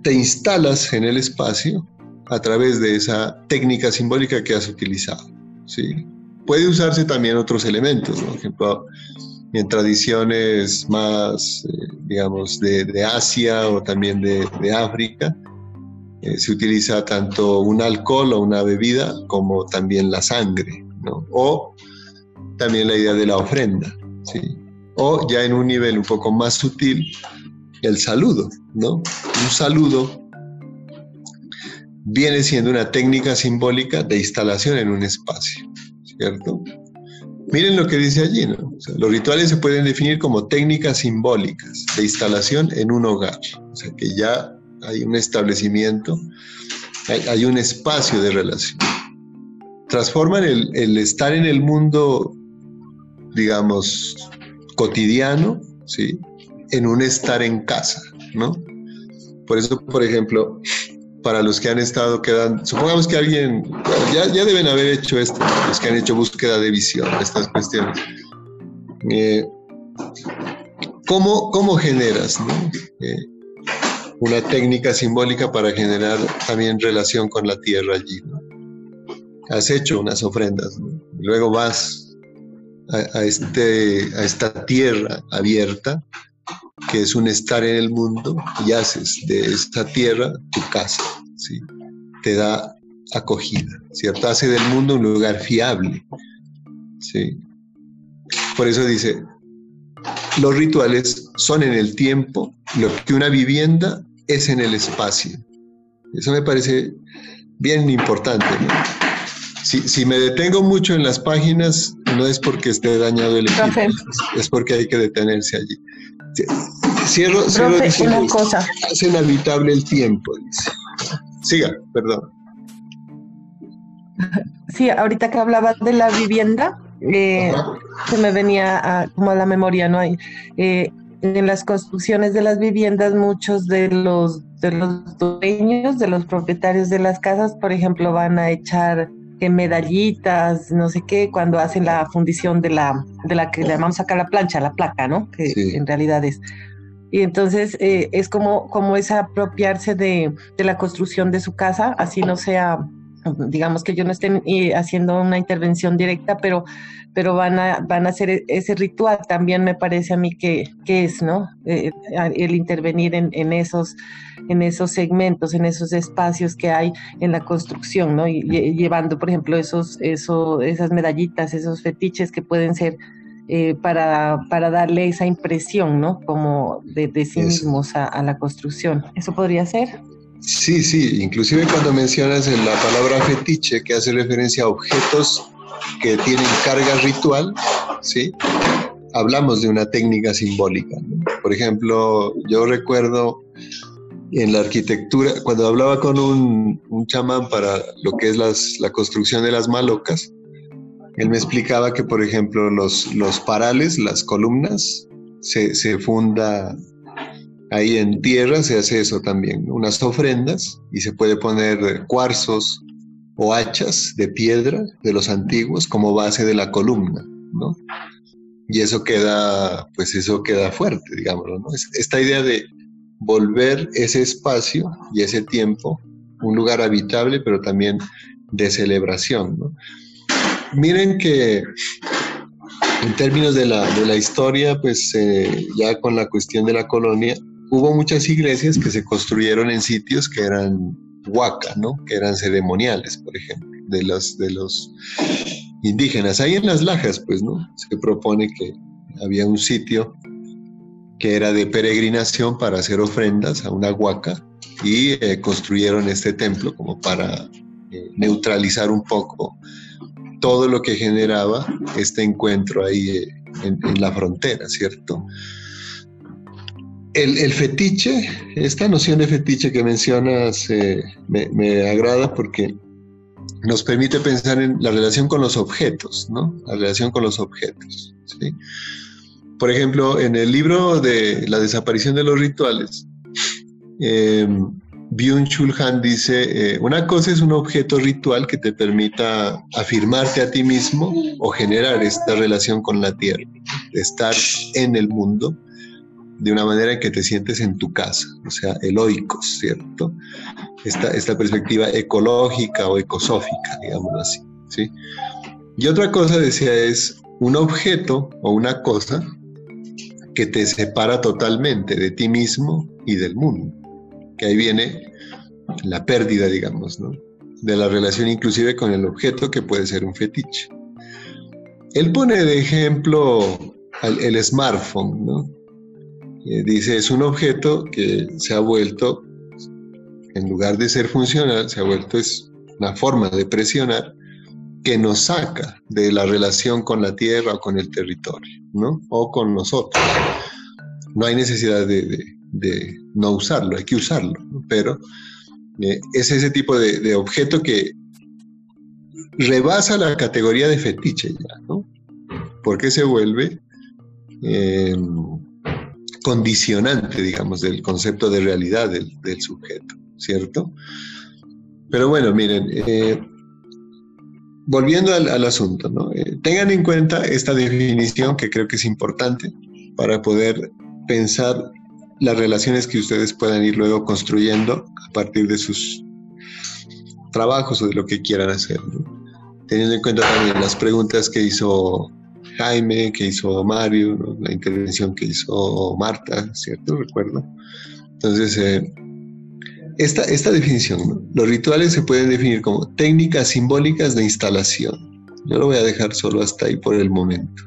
S1: te instalas en el espacio a través de esa técnica simbólica que has utilizado, ¿sí? Puede usarse también otros elementos, por ejemplo, en tradiciones más, eh, digamos, de, Asia o también de, de África, eh, se utiliza tanto un alcohol o una bebida como también la sangre, ¿no? O también la idea de la ofrenda, ¿sí? O ya en un nivel un poco más sutil, el saludo, ¿no? Un saludo viene siendo una técnica simbólica de instalación en un espacio, ¿cierto? Miren lo que dice allí, ¿no? los rituales se pueden definir como técnicas simbólicas de instalación en un hogar, o sea que ya hay un establecimiento, hay, un espacio de relación. Transforman el, el, estar en el mundo, digamos, cotidiano, ¿sí? En un estar en casa, ¿no? Por eso, por ejemplo, para los que han estado quedando, supongamos que alguien, ya, ya deben haber hecho esto, los que han hecho búsqueda de visión, estas cuestiones. Eh, ¿cómo, ¿cómo, generas ¿no? eh, una técnica simbólica para generar también relación con la tierra allí? ¿no? Has hecho unas ofrendas, ¿no? luego vas a, a, este, a esta tierra abierta que es un estar en el mundo y haces de esta tierra tu casa, ¿sí? Te da acogida, ¿cierto? Hace del mundo un lugar fiable, ¿sí? Por eso dice, los rituales son en el tiempo lo que una vivienda es en el espacio. Eso me parece bien importante, ¿no? Si, si, me detengo mucho en las páginas, no es porque esté dañado el equipo, es porque hay que detenerse allí. Cierro, cierro
S6: diciendo, una cosa.
S1: Hace inhabitable el tiempo, dice. Siga, perdón.
S6: Sí, ahorita que hablaba de la vivienda, eh, se me venía a, como a la memoria, ¿no? hay eh, en las construcciones de las viviendas, muchos de los, de los dueños, de los propietarios de las casas, por ejemplo, van a echar que medallitas, no sé qué, cuando hacen la fundición de la, de la que le llamamos acá la plancha, la placa, ¿no? Que en realidad es. Y entonces eh, es como, como es apropiarse de, de, la construcción de su casa, así no sea, digamos que yo no esté eh, haciendo una intervención directa, pero, pero van, a, van a hacer ese ritual, también me parece a mí que, que es, ¿no? Eh, el intervenir en, en, esos, en esos segmentos, en esos espacios que hay en la construcción, ¿no? Y, llevando, por ejemplo, esos, eso, esas medallitas, esos fetiches que pueden ser eh, para, para, darle esa impresión, ¿no? Como de, de sí mismos a, a, la construcción. ¿Eso podría ser?
S1: Sí, sí, inclusive cuando mencionas en la palabra fetiche, que hace referencia a objetos que tienen carga ritual, ¿sí? Hablamos de una técnica simbólica. ¿no? Por ejemplo, yo recuerdo en la arquitectura, cuando hablaba con un, un chamán para lo que es las, la construcción de las malocas, él me explicaba que, por ejemplo, los, los parales, las columnas, se, se, funda ahí en tierra, se hace eso también, unas ofrendas y se puede poner cuarzos o hachas de piedra de los antiguos como base de la columna, ¿no? Y eso queda, pues eso queda fuerte, digámoslo, ¿no? Esta idea de volver ese espacio y ese tiempo un lugar habitable, pero también de celebración. Miren que en términos de la, de la historia, pues eh, ya con la cuestión de la colonia, hubo muchas iglesias que se construyeron en sitios que eran huaca, ¿no? Que eran ceremoniales, por ejemplo, de los, de los indígenas. Ahí en las lajas, pues, ¿no? Se propone que había un sitio que era de peregrinación para hacer ofrendas a una huaca y eh, construyeron este templo como para eh, neutralizar un poco todo lo que generaba este encuentro ahí eh, en, la frontera, ¿cierto? el, fetiche, esta noción de fetiche que mencionas me, agrada porque nos permite pensar en la relación con los objetos, ¿no? La relación con los objetos, ¿sí? Por ejemplo, en el libro de La desaparición de los rituales, eh, Byung-Chul Han dice, eh, una cosa es un objeto ritual que te permita afirmarte a ti mismo o generar esta relación con la tierra, estar en el mundo de una manera en que te sientes en tu casa, o sea, eloicos, ¿cierto? Esta, esta perspectiva ecológica o ecosófica, digamos así, ¿sí? Y otra cosa, decía, es un objeto o una cosa que te separa totalmente de ti mismo y del mundo que ahí viene la pérdida, digamos, ¿no? de la relación inclusive con el objeto que puede ser un fetiche. Él pone de ejemplo el smartphone, ¿no? Eh, dice, es un objeto que se ha vuelto, en lugar de ser funcional, se ha vuelto es una forma de presionar que nos saca de la relación con la tierra o con el territorio, ¿no? O con nosotros. No hay necesidad de no usarlo, hay que usarlo, pero eh, es ese tipo de, objeto que rebasa la categoría de fetiche ya, ¿no? Porque se vuelve em, condicionante, digamos, del concepto de realidad del, sujeto, ¿cierto? Pero bueno, miren, eh, volviendo al, asunto, ¿no? Eh, tengan en cuenta esta definición que creo que es importante para poder pensar las relaciones que ustedes puedan ir luego construyendo a partir de sus trabajos o de lo que quieran hacer. Teniendo en cuenta también las preguntas que hizo Jaime, que hizo Mario, la intervención que hizo Marta, ¿cierto? Recuerdo. Entonces, eh, esta, definición, los rituales se pueden definir como técnicas simbólicas de instalación. Yo lo voy a dejar solo hasta ahí por el momento.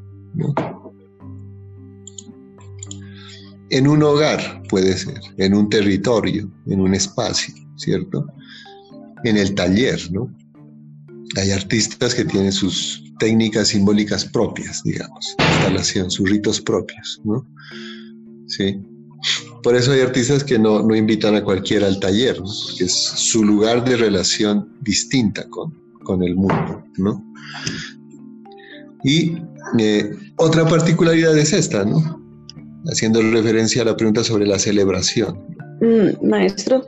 S1: en un hogar, puede ser, en un territorio, en un espacio, ¿cierto? En el taller, ¿no? Hay artistas que tienen sus técnicas simbólicas propias, digamos, instalación, sus ritos propios, ¿no? Sí. Por eso hay artistas que no, no invitan a cualquiera al taller, ¿no? Porque es su lugar de relación distinta con, con el mundo, ¿no? Y eh, otra particularidad es esta, ¿no? haciendo referencia a la pregunta sobre la celebración.
S7: Mm, maestro.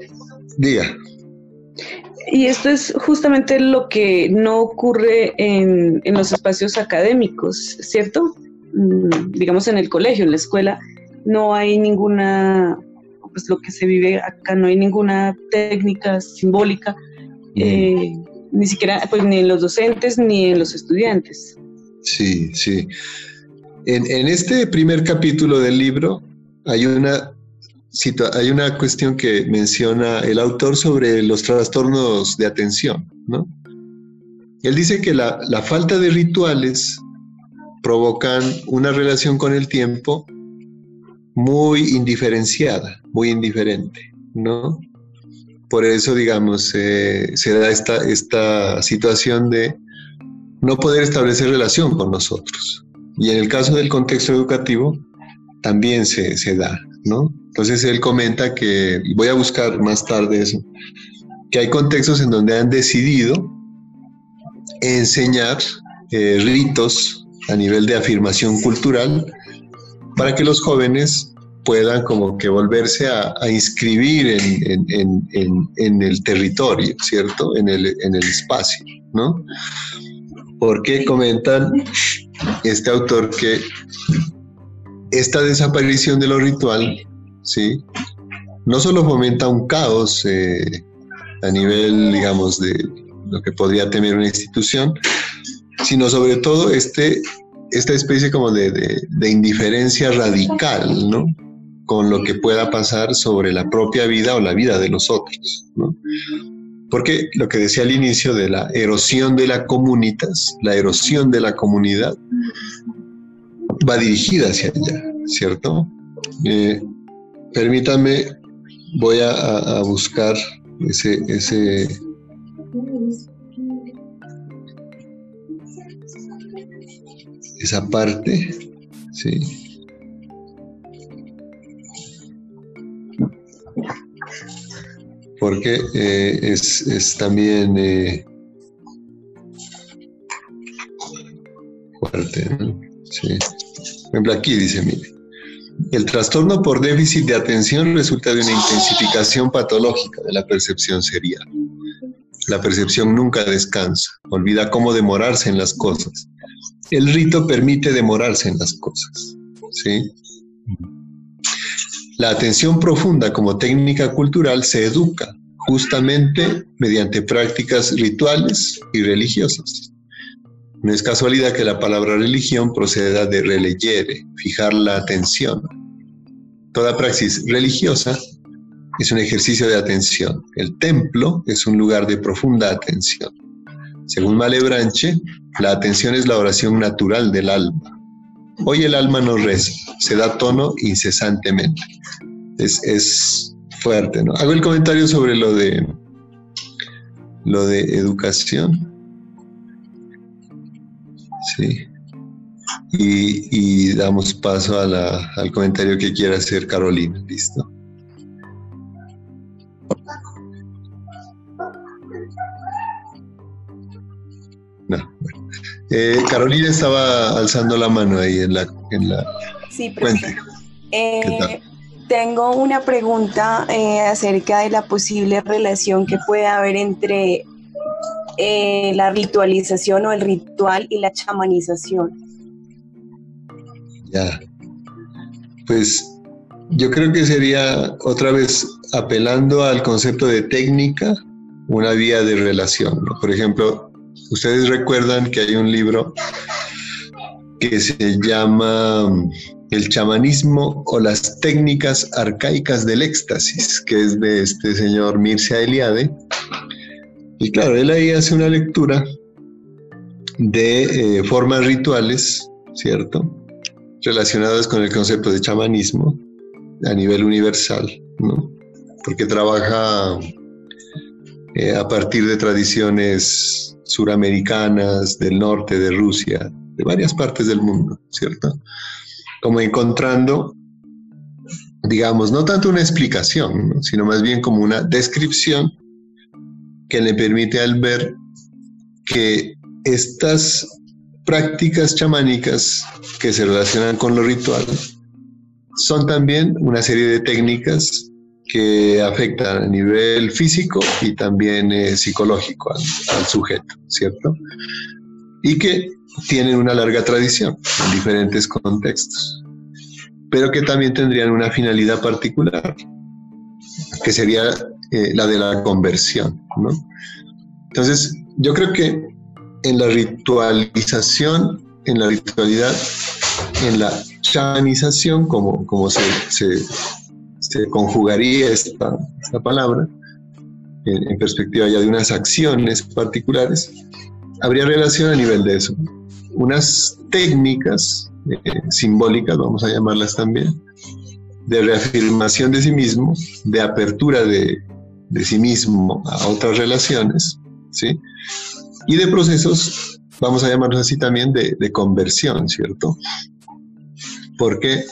S1: Diga.
S7: Y esto es justamente lo que no ocurre en, los espacios académicos, ¿cierto? Mm, digamos en el colegio, en la escuela, no hay ninguna, pues lo que se vive acá, no hay ninguna técnica simbólica, eh, ni siquiera, pues ni en los docentes ni en los estudiantes.
S1: Sí, sí. En, este primer capítulo del libro hay una, hay una cuestión que menciona el autor sobre los trastornos de atención, ¿no? Él dice que la, falta de rituales provocan una relación con el tiempo muy indiferenciada, muy indiferente, ¿no? Por eso, digamos, eh, se da esta, esta situación de no poder establecer relación con nosotros. Y en el caso del contexto educativo, también se, da, ¿no? Entonces él comenta que, voy a buscar más tarde eso, que hay contextos en donde han decidido enseñar eh, ritos a nivel de afirmación cultural para que los jóvenes puedan como que volverse a, inscribir en, el territorio, ¿cierto? En el, espacio, ¿no? Porque comentan este autor que esta desaparición de lo ritual, ¿sí? No solo fomenta un caos eh, a nivel, digamos, de lo que podría tener una institución, sino sobre todo este, esta especie como de, de, indiferencia radical, ¿no? Con lo que pueda pasar sobre la propia vida o la vida de los otros, ¿no? Porque lo que decía al inicio de la erosión de la comunitas, la erosión de la comunidad, va dirigida hacia allá, ¿cierto? Eh, permítame, voy a, buscar ese, ese esa parte, sí. porque eh, es, también eh, fuerte. Sí. Por ejemplo, aquí dice, mire, el trastorno por déficit de atención resulta de una intensificación patológica de la percepción serial. La percepción nunca descansa, olvida cómo demorarse en las cosas. El rito permite demorarse en las cosas. ¿sí? La atención profunda como técnica cultural se educa justamente mediante prácticas rituales y religiosas. No es casualidad que la palabra religión proceda de releyere, fijar la atención. Toda praxis religiosa es un ejercicio de atención. El templo es un lugar de profunda atención. Según Malebranche, la atención es la oración natural del alma. Hoy el alma no reza, se da tono incesantemente. Es, es fuerte, ¿no? Hago el comentario sobre lo de lo de educación. Sí. Y, damos paso al comentario que quiera hacer Carolina. ¿Listo? No. Eh, Carolina estaba alzando la mano ahí en la... En la...
S8: Sí. Eh, tengo una pregunta eh, acerca de la posible relación que puede haber entre la ritualización o el ritual y la chamanización.
S1: Ya. Pues yo creo que sería otra vez apelando al concepto de técnica, una vía de relación. Por ejemplo, ustedes recuerdan que hay un libro que se llama El chamanismo o las técnicas arcaicas del éxtasis, que es de este señor Mircea Eliade, y claro, él ahí hace una lectura de eh, formas rituales, ¿cierto? Relacionadas con el concepto de chamanismo a nivel universal, ¿no? Porque trabaja eh, a partir de tradiciones suramericanas, del norte de Rusia, de varias partes del mundo, ¿cierto? Como encontrando, digamos, no tanto una explicación, sino más bien como una descripción que le permite al ver que estas prácticas chamánicas que se relacionan con lo ritual son también una serie de técnicas que afectan a nivel físico y también eh, psicológico al, sujeto, ¿cierto? Y que tienen una larga tradición en diferentes contextos, pero que también tendrían una finalidad particular, que sería eh, la de la conversión. ¿no? Entonces, yo creo que en la ritualización, en la ritualidad, en la chamanización, como, como se, se, conjugaría esta, esta palabra, en, perspectiva ya de unas acciones particulares, habría relación a nivel de eso. Unas técnicas eh, simbólicas, vamos a llamarlas también, de reafirmación de sí mismo, de apertura de, de sí mismo a otras relaciones, ¿sí? Y de procesos, vamos a llamarlos así también, de, conversión, ¿cierto? Porque,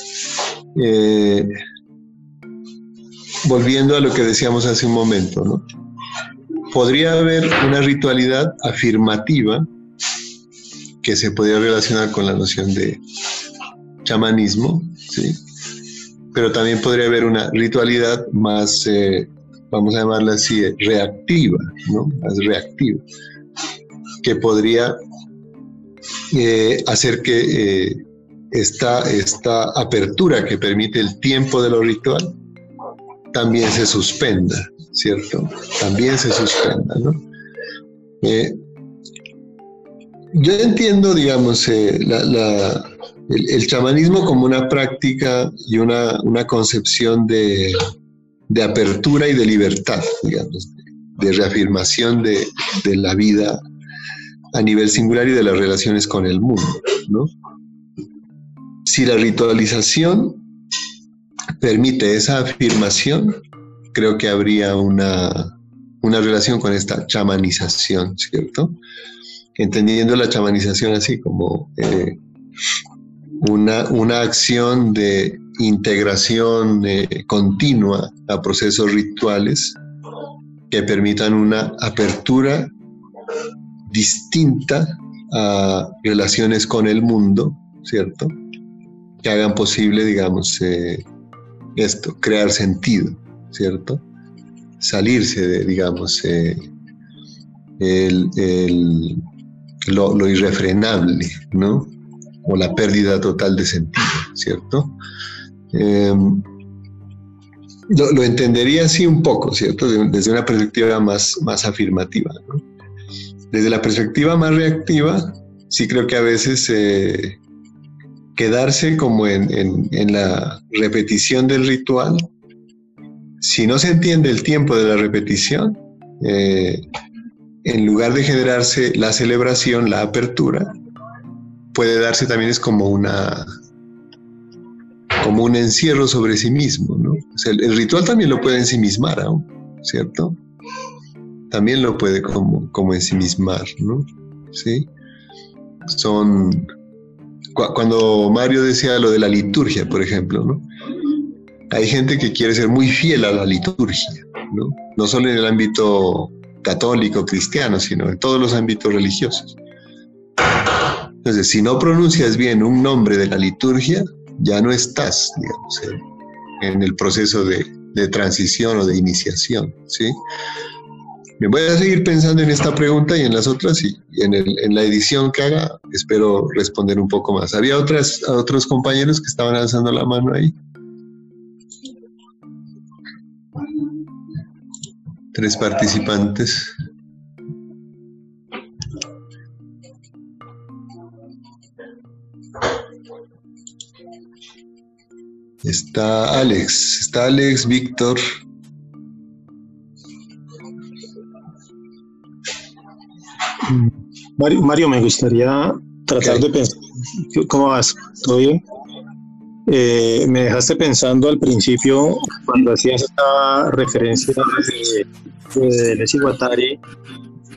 S1: eh, volviendo a lo que decíamos hace un momento, ¿no? Podría haber una ritualidad afirmativa que se podría relacionar con la noción de chamanismo, ¿sí? pero también podría haber una ritualidad más eh, vamos a llamarla así, reactiva, ¿no? Más reactiva, que podría eh, hacer que eh, esta, esta apertura que permite el tiempo de lo ritual también se suspenda, ¿cierto? También se suspenda, ¿no? Eh, yo entiendo, digamos, la, el, chamanismo como una práctica y una, una concepción de, de apertura y de libertad, digamos, de reafirmación de, la vida a nivel singular y de las relaciones con el mundo. ¿no? Si la ritualización permite esa afirmación, creo que habría una, una relación con esta chamanización, ¿cierto? Entendiendo la chamanización así como eh, una, una acción de integración eh, continua a procesos rituales que permitan una apertura distinta a relaciones con el mundo, ¿cierto? Que hagan posible, digamos, eh, esto, crear sentido, ¿cierto? Salirse de, digamos, eh, lo, irrefrenable, ¿no? O la pérdida total de sentido, ¿cierto? Em, lo, entendería así un poco, ¿cierto? desde una perspectiva más, más afirmativa. Desde la perspectiva más reactiva, sí creo que a veces eh, quedarse como en, la repetición del ritual, si no se entiende el tiempo de la repetición, eh, en lugar de generarse la celebración, la apertura, puede darse también es como una como un encierro sobre sí mismo, ¿no? el, ritual también lo puede ensimismar aún, ¿cierto? También lo puede como, como ensimismar, ¿no? ¿Sí? Son cuando Mario decía lo de la liturgia, por ejemplo, ¿no? Hay gente que quiere ser muy fiel a la liturgia, ¿no? No solo en el ámbito católico, cristiano, sino en todos los ámbitos religiosos. Entonces, si no pronuncias bien un nombre de la liturgia, ya no estás, en, el proceso de, de, transición o de iniciación, ¿sí? Me voy a seguir pensando en esta pregunta y en las otras y, en, la edición que haga espero responder un poco más. Había otras, otros compañeros que estaban alzando la mano ahí. Tres participantes. Está Alex, está Alex, Víctor,
S5: Mario, me gustaría tratar de pensar, ¿cómo vas? ¿Todo bien? Eh, me dejaste pensando al principio, cuando hacías esta referencia de, de Deleuze Guattari,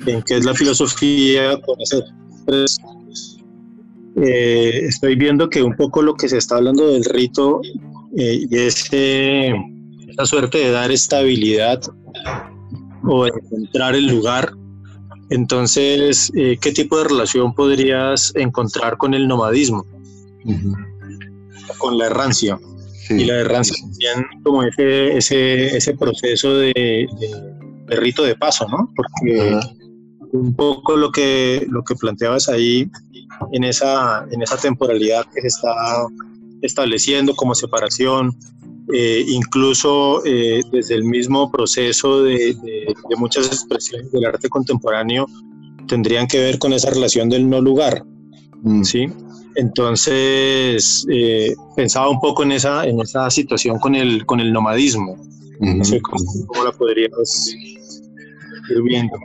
S5: en qué es la filosofía con eh, estoy viendo que un poco lo que se está hablando del rito eh, y ese, esa suerte de dar estabilidad o encontrar el lugar entonces, eh, ¿qué tipo de relación podrías encontrar con el nomadismo? Con la errancia. Y la errancia también como ese, ese, ese proceso de, de, rito de paso, ¿no? Porque un poco lo que, lo que planteabas ahí en esa, en esa temporalidad que se está estableciendo como separación, eh, incluso eh, desde el mismo proceso de, muchas expresiones del arte contemporáneo, tendrían que ver con esa relación del no lugar. Mm. ¿sí? Entonces, eh, pensaba un poco en esa, en esa situación con el, con el nomadismo. No sé cómo, la podrías ir viendo.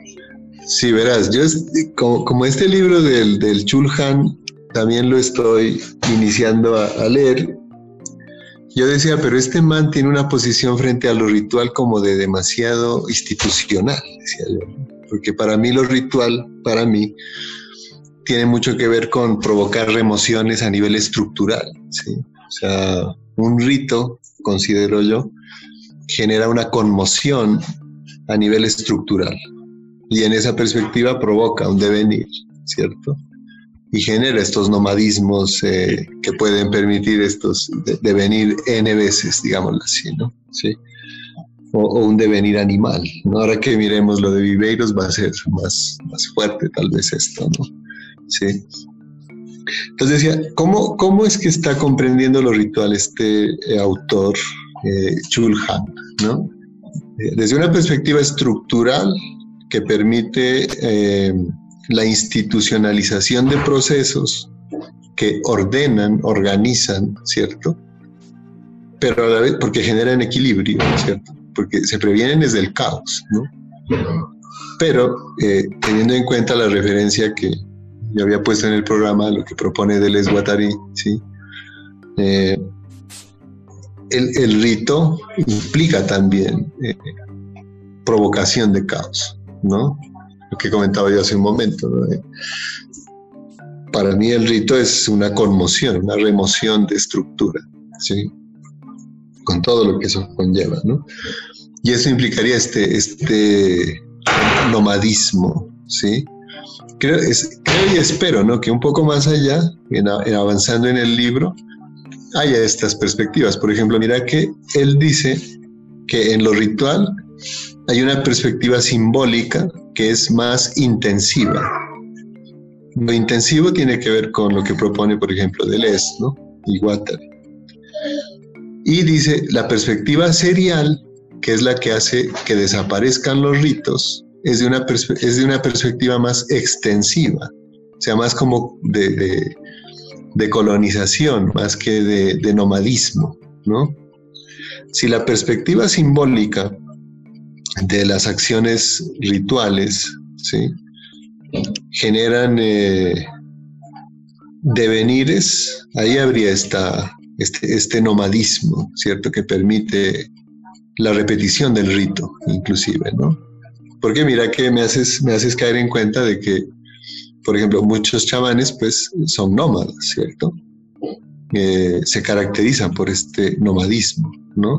S1: Sí, verás, yo como, este libro del, del Chulhan también lo estoy iniciando a leer yo decía, pero este man tiene una posición frente a lo ritual como de demasiado institucional, decía yo. Porque para mí lo ritual, para mí, tiene mucho que ver con provocar remociones a nivel estructural. ¿sí? O sea, un rito, considero yo, genera una conmoción a nivel estructural. Y en esa perspectiva provoca un devenir, ¿cierto? Y genera estos nomadismos eh, que pueden permitir estos devenir n veces, digámoslo así, ¿no? Sí. O, un devenir animal. ¿no? Ahora que miremos lo de Viveiros va a ser más, más fuerte tal vez esto, ¿no? Sí. Entonces decía, ¿cómo, cómo es que está comprendiendo los rituales este eh, autor eh, Chulhan, ¿no? desde una perspectiva estructural que permite la institucionalización de procesos que ordenan, organizan, ¿cierto? Pero a la vez, porque generan equilibrio, ¿cierto? Porque se previenen desde el caos, ¿no? Pero eh, teniendo en cuenta la referencia que yo había puesto en el programa, lo que propone Deleuze Guattari, ¿sí? Eh, el, rito implica también eh, provocación de caos, ¿no? Lo que comentaba yo hace un momento. Para mí el rito es una conmoción, una remoción de estructura, ¿sí? con todo lo que eso conlleva. ¿no? y eso implicaría este, este nomadismo, ¿sí? Creo, y espero, ¿no? Que un poco más allá, avanzando en el libro, haya estas perspectivas. Por ejemplo, mira que él dice que en lo ritual hay una perspectiva simbólica que es más intensiva. Lo intensivo tiene que ver con lo que propone, por ejemplo, Deleuze ¿no? y Guattari. Y dice, la perspectiva serial, que es la que hace que desaparezcan los ritos, es de una, es de una perspectiva más extensiva, o sea, más como de, colonización, más que de, de, nomadismo, ¿no? Si la perspectiva simbólica de las acciones rituales, ¿sí? generan eh, devenires, ahí habría esta, este, este nomadismo, ¿cierto? Que permite la repetición del rito, inclusive, ¿no? Porque mira que me haces, me haces caer en cuenta de que, por ejemplo, muchos chamanes, pues, son nómadas, ¿cierto? Eh, se caracterizan por este nomadismo, ¿no?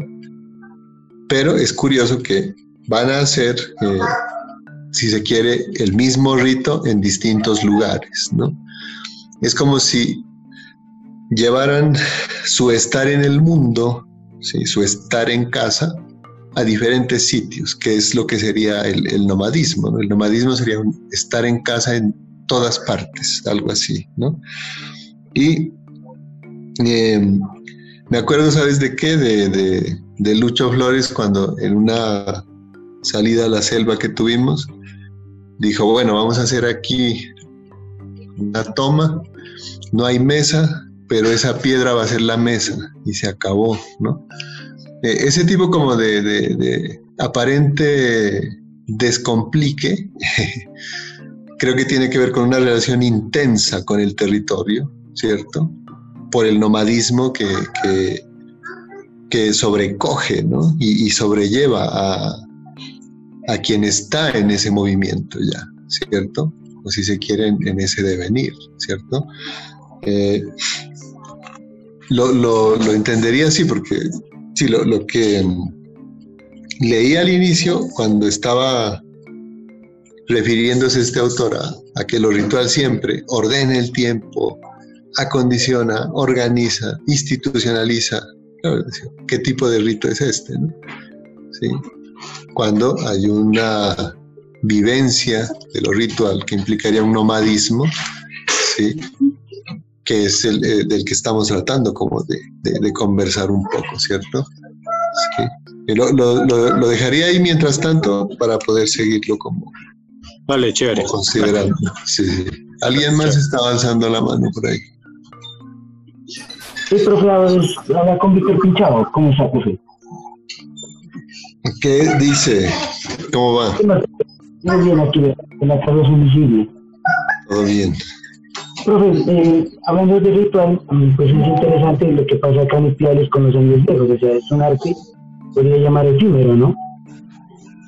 S1: Pero es curioso que van a hacer, eh, si se quiere, el mismo rito en distintos lugares, ¿no? Es como si llevaran su estar en el mundo, su estar en casa, a diferentes sitios, que es lo que sería el, nomadismo. El nomadismo sería estar en casa en todas partes, algo así, ¿no? Y em, me acuerdo, ¿sabes de qué? De, de, Lucho Flores cuando en una salida a la selva que tuvimos, dijo, bueno, vamos a hacer aquí una toma, no hay mesa, pero esa piedra va a ser la mesa y se acabó, ¿no? Eh, ese tipo como de, aparente descomplique, (laughs) creo que tiene que ver con una relación intensa con el territorio, ¿cierto? Por el nomadismo que, que, sobrecoge ¿no? y, sobrelleva a, a, quien está en ese movimiento ya, ¿cierto? O si se quiere en, ese devenir, ¿cierto? Eh, lo, lo, lo, entendería así porque Sí, lo, que leí al inicio, cuando estaba refiriéndose este autor a, que lo ritual siempre ordena el tiempo, acondiciona, organiza, institucionaliza. ¿Qué tipo de rito es este? Cuando hay una vivencia de lo ritual que implicaría un nomadismo, ¿sí? que es el, eh, del que estamos tratando como de, conversar un poco, ¿cierto? Lo, dejaría ahí mientras tanto para poder seguirlo como,
S5: vale, chévere.
S1: considerando. ¿Alguien más está avanzando la mano por ahí?
S9: Sí, profe, habla con Víctor Pinchado. ¿Cómo está, profe?
S1: ¿Qué dice? ¿Cómo va?
S9: Muy bien, aquí en la cabeza visible.
S1: Todo bien.
S9: Profe, eh, hablando de ritual, pues es interesante lo que pasa acá en Piales con los años viejos, o sea, es un arte, podría llamar efímero, ¿no?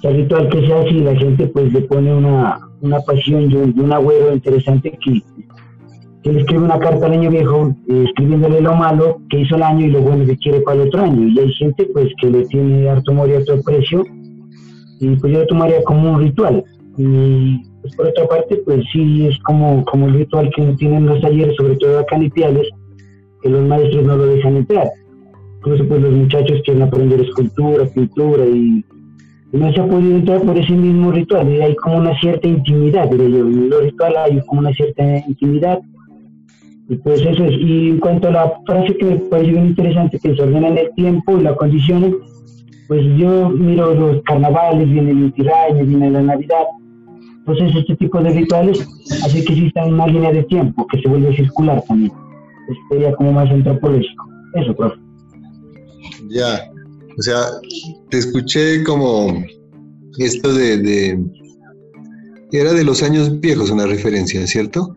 S9: el ritual que se hace y la gente pues le pone una, una pasión y un, un agüero interesante que, que le escribe una carta al año viejo eh, escribiéndole lo malo que hizo el año y lo bueno que quiere para el otro año. Y hay gente pues que le tiene harto amor y harto precio y pues yo lo tomaría como un ritual. Y pues por otra parte, pues sí es como, como el ritual que tienen los talleres, sobre todo acá en Ipiales, que los maestros no lo dejan entrar. Incluso pues los muchachos quieren aprender escultura, pintura y, no se ha podido entrar por ese mismo ritual. Y hay como una cierta intimidad, pero yo. En lo ritual hay como una cierta intimidad. Y pues eso es. Y en cuanto a la frase que me parece bien interesante, que se ordena en el tiempo y las condiciones, pues yo miro los carnavales, viene el Inti viene la Navidad, entonces, este tipo de rituales hace que exista una línea de tiempo que se vuelve circular también. Eso sería como más antropológico. Eso, profe.
S1: Ya, o sea, te escuché como esto de, de, Era de los años viejos una referencia, ¿cierto?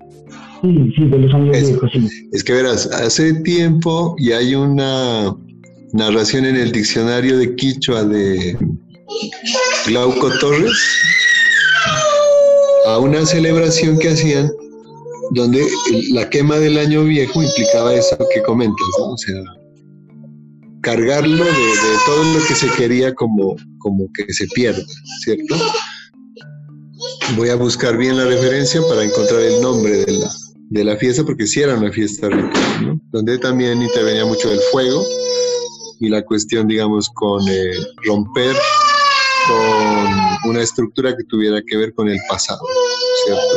S9: Sí, sí, de los años viejos, sí.
S1: Es que verás, hace tiempo y hay una narración en el diccionario de Quichua de Glauco Torres a una celebración que hacían donde la quema del año viejo implicaba eso que comentas, ¿no? O sea, cargarlo de, todo lo que se quería como, como que se pierda, ¿cierto? Voy a buscar bien la referencia para encontrar el nombre de la, de la fiesta, porque sí era una fiesta ritual, ¿no? Donde también intervenía mucho el fuego y la cuestión, digamos, con eh, romper con una estructura que tuviera que ver con el pasado, ¿cierto?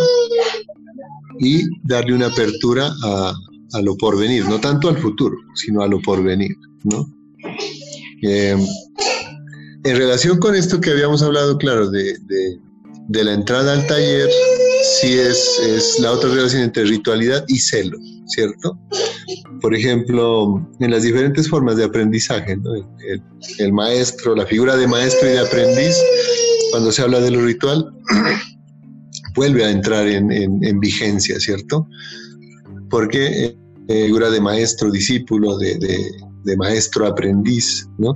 S1: Y darle una apertura a, a lo porvenir, no tanto al futuro, sino a lo porvenir, ¿no? Eh, en relación con esto que habíamos hablado, claro, de, de, la entrada al taller, sí es, la otra relación entre ritualidad y celo, ¿cierto? Por ejemplo, en las diferentes formas de aprendizaje, ¿no? el, maestro, la figura de maestro y de aprendiz, cuando se habla de lo ritual, (clears throat) vuelve a entrar en, en vigencia, ¿cierto? Porque eh, figura de maestro, discípulo, de, de, maestro, aprendiz, ¿no?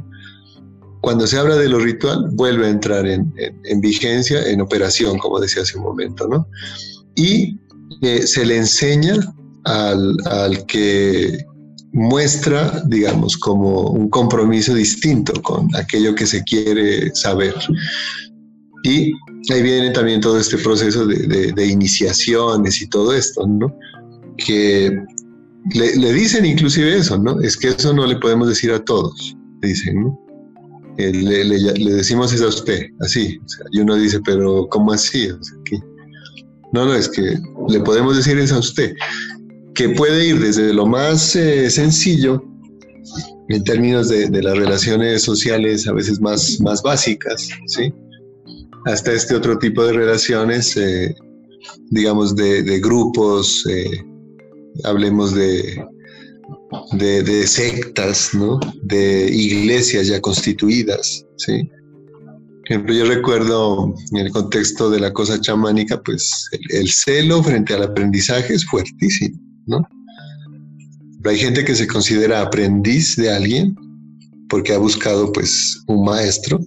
S1: Cuando se habla de lo ritual, vuelve a entrar en, en, vigencia, en operación, como decía hace un momento, ¿no? Y eh, se le enseña al, al que muestra, digamos, como un compromiso distinto con aquello que se quiere saber. Y ahí viene también todo este proceso de, de, de iniciaciones y todo esto, ¿no? Que le, dicen inclusive eso, ¿no? Es que eso no le podemos decir a todos, dicen, ¿no? Eh, le, decimos eso a usted, así. y uno dice, pero ¿cómo así? No, no, es que le podemos decir eso a usted, que puede ir desde lo más eh, sencillo, en términos de, las relaciones sociales a veces más, más básicas, ¿sí? Hasta este otro tipo de relaciones, eh, digamos, de grupos, hablemos de, de, sectas, ¿no? de iglesias ya constituidas. ¿sí? Yo recuerdo en el contexto de la cosa chamánica, pues el, celo frente al aprendizaje es fuertísimo. ¿no? hay gente que se considera aprendiz de alguien porque ha buscado pues un maestro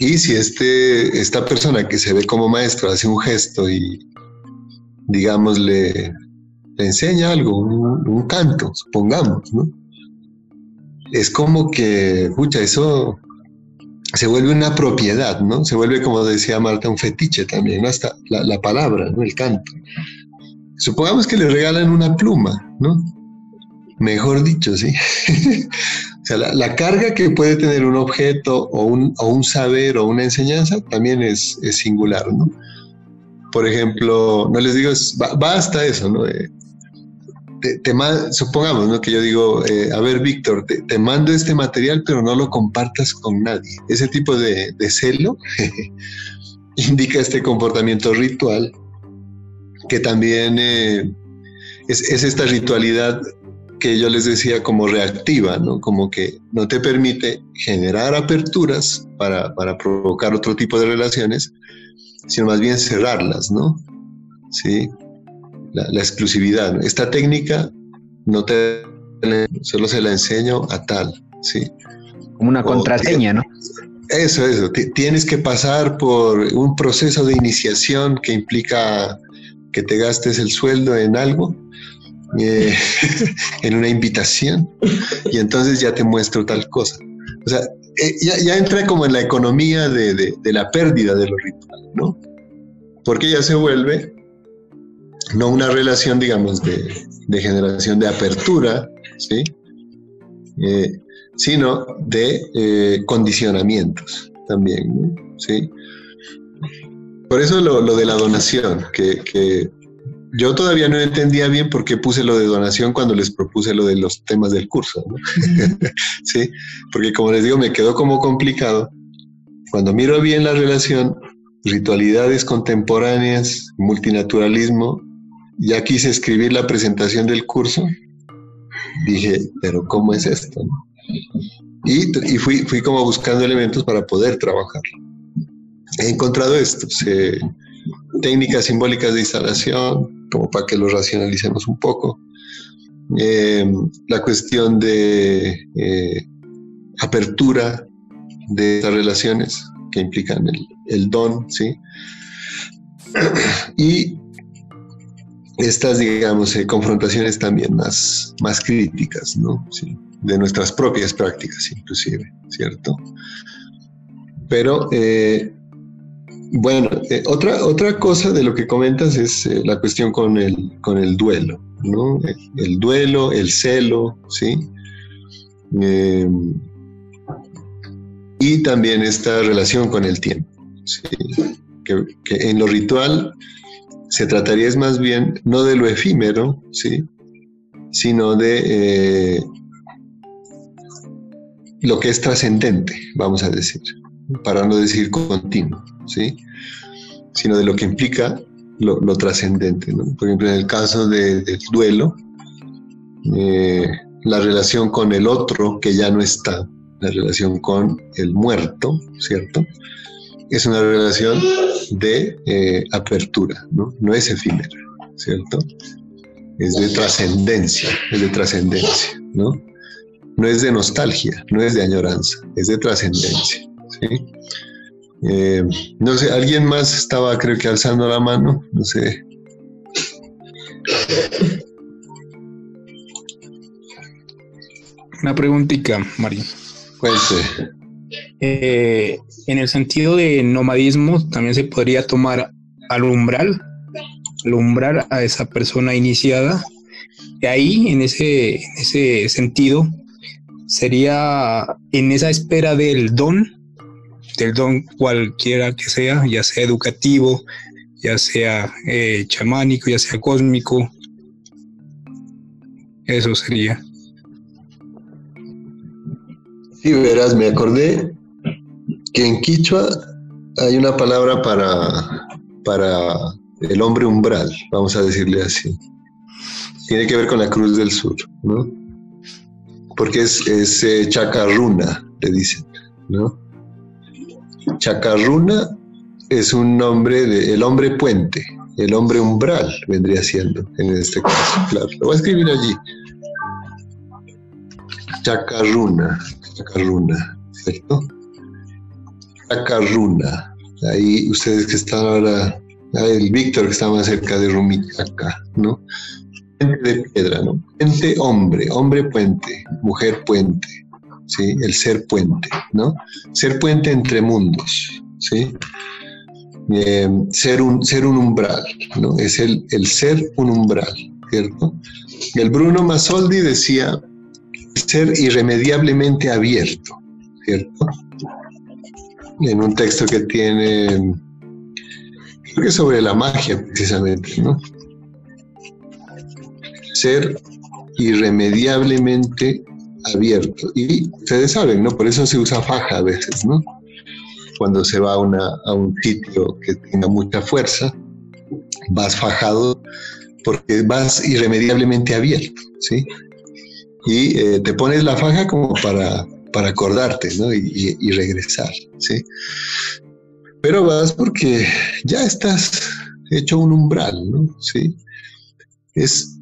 S1: y si este, esta persona que se ve como maestro hace un gesto y digamos le, le enseña algo, un, canto, supongamos, ¿no? Es como que, pucha, eso se vuelve una propiedad, ¿no? Se vuelve, como decía Marta, un fetiche también, ¿no? Hasta la, palabra, ¿no? El canto. Supongamos que le regalan una pluma, ¿no? Mejor dicho, sí. (laughs) o sea, la, carga que puede tener un objeto o un, o un saber o una enseñanza también es, es, singular, ¿no? Por ejemplo, no les digo, basta eso, ¿no? Te, supongamos que yo digo, eh, a ver, Víctor, te, mando este material, pero no lo compartas con nadie. Ese tipo de, celo (laughs) indica este comportamiento ritual, que también eh, es, esta ritualidad que yo les decía como reactiva, ¿no? Como que no te permite generar aperturas para, para provocar otro tipo de relaciones, sino más bien cerrarlas, ¿no? Sí, la, exclusividad. Esta técnica no te solo se la enseño a tal, ¿sí?
S2: Como una contraseña, ¿no?
S1: Eso, eso. Tienes que pasar por un proceso de iniciación que implica que te gastes el sueldo en algo, eh, (laughs) en una invitación, y entonces ya te muestro tal cosa. O sea, eh, ya, entra como en la economía de, de la pérdida de lo ritual, ¿no? Porque ya se vuelve no una relación, digamos, de, generación de apertura, ¿sí? Eh, sino de eh, condicionamientos también, ¿sí? Por eso lo, de la donación, que, yo todavía no entendía bien por qué puse lo de donación cuando les propuse lo de los temas del curso, (laughs) ¿sí? Porque como les digo, me quedó como complicado. Cuando miro bien la relación, ritualidades contemporáneas, multinaturalismo, ya quise escribir la presentación del curso, dije, pero ¿cómo es esto? Y, fui, fui como buscando elementos para poder trabajar. He encontrado esto, técnicas simbólicas de instalación, como para que lo racionalicemos un poco. Em, la cuestión de eh, apertura de estas relaciones que implican el, el don, ¿sí? (clears throat) y estas, digamos, eh, confrontaciones también más, más críticas, ¿no? de nuestras propias prácticas inclusive, ¿cierto? Pero, eh, bueno, eh, otra, otra cosa de lo que comentas es la cuestión con el, con el duelo, ¿no? El duelo, el celo, ¿sí? y también esta relación con el tiempo, ¿sí? que, en lo ritual se trataría es más bien no de lo efímero, ¿sí? sino de lo que es trascendente, vamos a decir, para no decir continuo, ¿sí? sino de lo que implica lo, trascendente. Por ejemplo, en el caso del duelo, eh, la relación con el otro que ya no está, la relación con el muerto, ¿cierto? Es una relación de eh, apertura, ¿no? No es efímera, ¿cierto? Es de trascendencia, es de trascendencia, ¿no? no es de nostalgia, no es de añoranza, es de trascendencia. Eh, no sé, alguien más estaba creo que alzando la mano, no sé.
S2: Una preguntita, María.
S1: Cuente.
S2: Eh, en el sentido de nomadismo, también se podría tomar al umbral, alumbrar a esa persona iniciada. Y ahí, en ese, en ese sentido, sería en esa espera del don, del don cualquiera que sea, ya sea educativo, ya sea eh, chamánico, ya sea cósmico. Eso sería.
S1: Sí, verás, me acordé que en Quichua hay una palabra para, para el hombre umbral, vamos a decirle así. Tiene que ver con la Cruz del Sur, ¿no? porque es, es eh, chacarruna, le dicen, ¿no? Chacarruna es un nombre de el hombre puente, el hombre umbral vendría siendo en este caso. Lo voy a escribir allí. Chacarruna, chacarruna, ¿cierto? Chacarruna. Ahí ustedes que están ahora, el Víctor que está más cerca de Rumichaca, ¿no? de piedra, ¿no? Puente hombre, hombre puente, mujer puente, ¿sí? El ser puente, ¿no? Ser puente entre mundos, ¿sí? Eh, ser, un, ser un umbral, ¿no? Es el, el ser un umbral, ¿cierto? El Bruno Masoldi decía ser irremediablemente abierto, ¿cierto? En un texto que tiene, creo que sobre la magia precisamente, ¿no? ser irremediablemente abierto. Y ustedes saben, ¿no? Por eso se usa faja a veces, ¿no? Cuando se va a, una, a un sitio que tenga mucha fuerza, vas fajado porque vas irremediablemente abierto, ¿sí? Y eh, te pones la faja como para, para acordarte, ¿no? Y, regresar, ¿sí? Pero vas porque ya estás hecho un umbral, ¿no? ¿Sí? Es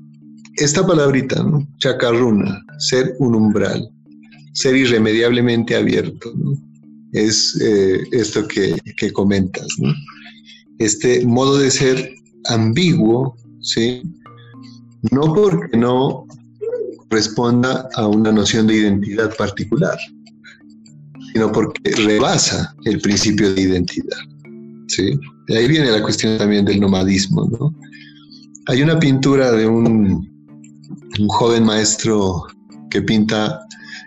S1: esta palabrita, ¿no? chacarruna, ser un umbral, ser irremediablemente abierto, ¿no? es eh, esto que, comentas, ¿no? este modo de ser ambiguo, ¿sí? no porque no responda a una noción de identidad particular, sino porque rebasa el principio de identidad. ¿sí? De ahí viene la cuestión también del nomadismo. ¿no? Hay una pintura de un un joven maestro que pinta,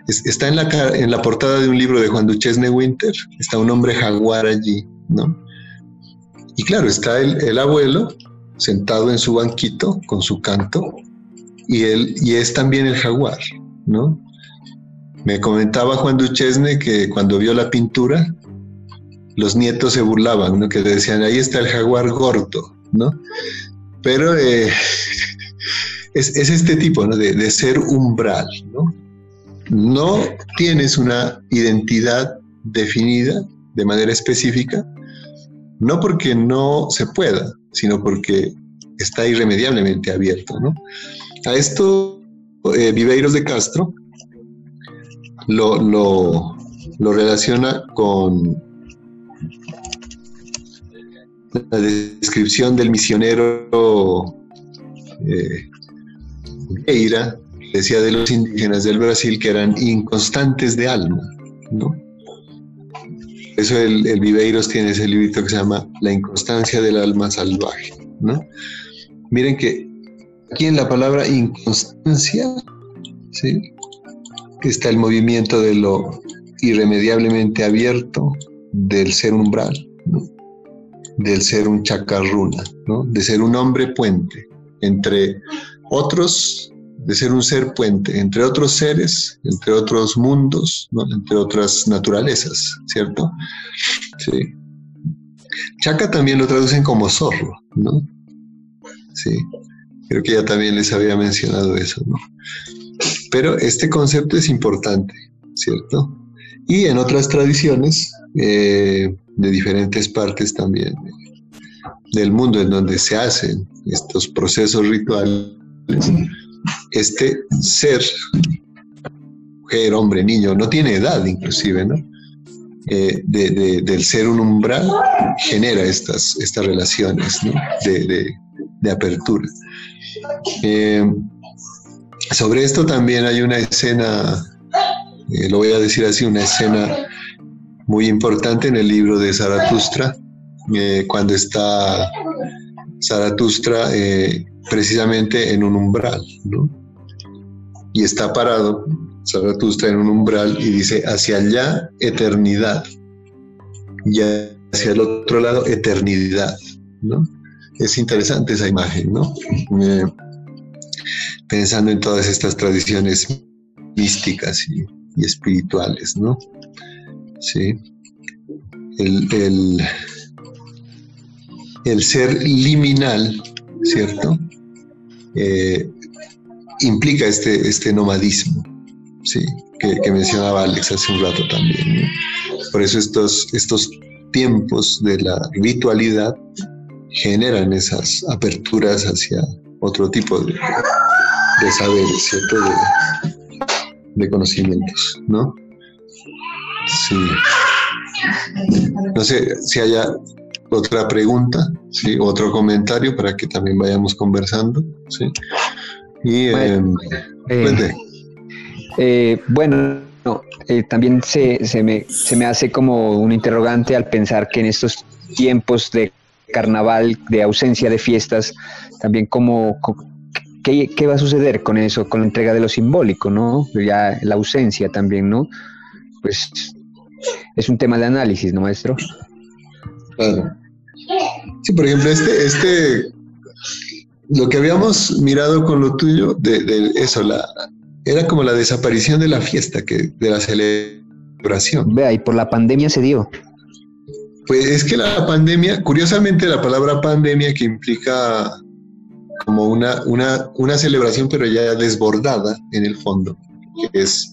S1: está en la, en la portada de un libro de Juan Duchesne Winter, está un hombre jaguar allí, ¿no? Y claro, está el, el abuelo sentado en su banquito con su canto y, y es también el jaguar, ¿no? Me comentaba Juan Duchesne que cuando vio la pintura, los nietos se burlaban, ¿no? Que decían, ahí está el jaguar gordo, ¿no? Pero eh, (laughs) es, este tipo de, ser umbral, ¿no? No tienes una identidad definida de manera específica, no porque no se pueda, sino porque está irremediablemente abierto, ¿no? A esto, eh, Viveiros de Castro lo, lo, relaciona con la descripción del misionero eh, decía de los indígenas del Brasil que eran inconstantes de alma, ¿no? Eso el, el Viveiros tiene ese librito que se llama La inconstancia del alma salvaje, ¿no? Miren que aquí en la palabra inconstancia, ¿sí? está el movimiento de lo irremediablemente abierto del ser umbral, del ser un chacarruna, ¿no? de ser un hombre puente entre otros, de ser un ser puente entre otros seres, entre otros mundos, entre otras naturalezas, ¿cierto? Sí. Chaca también lo traducen como zorro, ¿no? Sí, creo que ya también les había mencionado eso, ¿no? Pero este concepto es importante, ¿cierto? Y en otras tradiciones eh, de diferentes partes también del mundo en donde se hacen estos procesos rituales, este ser, mujer, hombre, niño, no tiene edad inclusive, ¿no? Eh, del ser un umbral genera estas, estas relaciones ¿no? de, apertura. Eh, sobre esto también hay una escena, eh, lo voy a decir así, una escena muy importante en el libro de Zaratustra, eh, cuando está Zaratustra precisamente en un umbral, ¿no? Y está parado Zaratustra en un umbral y dice, hacia allá, eternidad, y hacia el otro lado, eternidad, ¿no? Es interesante esa imagen, ¿no? pensando en todas estas tradiciones místicas y, espirituales, ¿no? Sí. El, el, ser liminal, ¿cierto? Eh, implica este, este nomadismo, ¿sí? Que, mencionaba Alex hace un rato también. Por eso estos, estos tiempos de la ritualidad generan esas aperturas hacia otro tipo de, de saberes, ¿cierto? De, conocimientos, ¿no? Sí. No sé si haya otra pregunta, ¿sí? Otro comentario para que también vayamos conversando, ¿sí? Y,
S10: bueno, eh, eh, bueno eh, también se, se, me, se me hace como un interrogante al pensar que en estos tiempos de carnaval, de ausencia de fiestas, también como, ¿Qué, va a suceder con eso, con la entrega de lo simbólico, ¿no? Ya la ausencia también, ¿no? Pues es un tema de análisis, ¿no, maestro?
S1: Claro. Sí, por ejemplo, este, este, lo que habíamos mirado con lo tuyo, de, eso, la, era como la desaparición de la fiesta, que, de la celebración.
S10: Vea, y por la pandemia se dio.
S1: Pues es que la pandemia, curiosamente la palabra pandemia que implica como una, una, una celebración, pero ya desbordada en el fondo, es,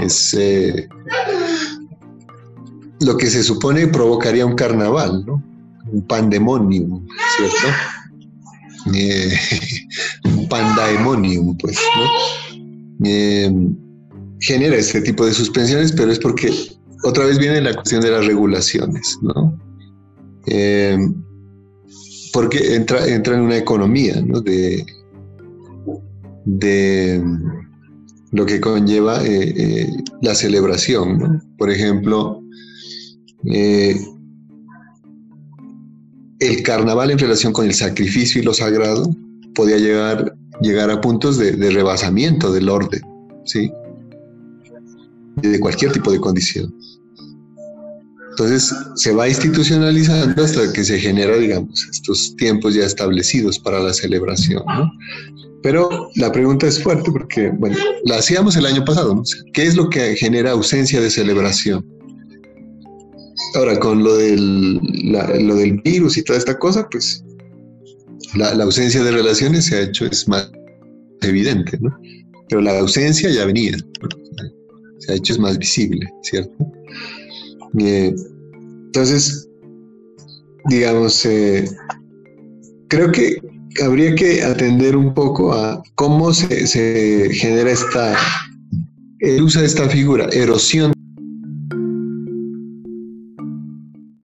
S1: es eh, lo que se supone provocaría un carnaval, ¿no? Un pandemonium, ¿cierto? Eh, (laughs) un pandaemonium, pues, ¿no? Eh, genera este tipo de suspensiones, pero es porque otra vez viene la cuestión de las regulaciones, ¿no? porque entra, entra en una economía de, de lo que conlleva eh, eh, la celebración. Por ejemplo, eh, el carnaval en relación con el sacrificio y lo sagrado podía llegar, llegar a puntos de, de rebasamiento del orden, ¿sí? De cualquier tipo de condición. Entonces se va institucionalizando hasta que se genera, digamos, estos tiempos ya establecidos para la celebración, ¿no? Pero la pregunta es fuerte porque, bueno, la hacíamos el año pasado, ¿no? ¿Qué es lo que genera ausencia de celebración? Ahora, con lo del, lo del virus y toda esta cosa, pues la, ausencia de relaciones se ha hecho, es más evidente, ¿no? Pero la ausencia ya venía, se ha hecho, es más visible, ¿cierto? entonces, digamos, eh, creo que habría que atender un poco a cómo se, genera esta, el uso de esta figura, erosión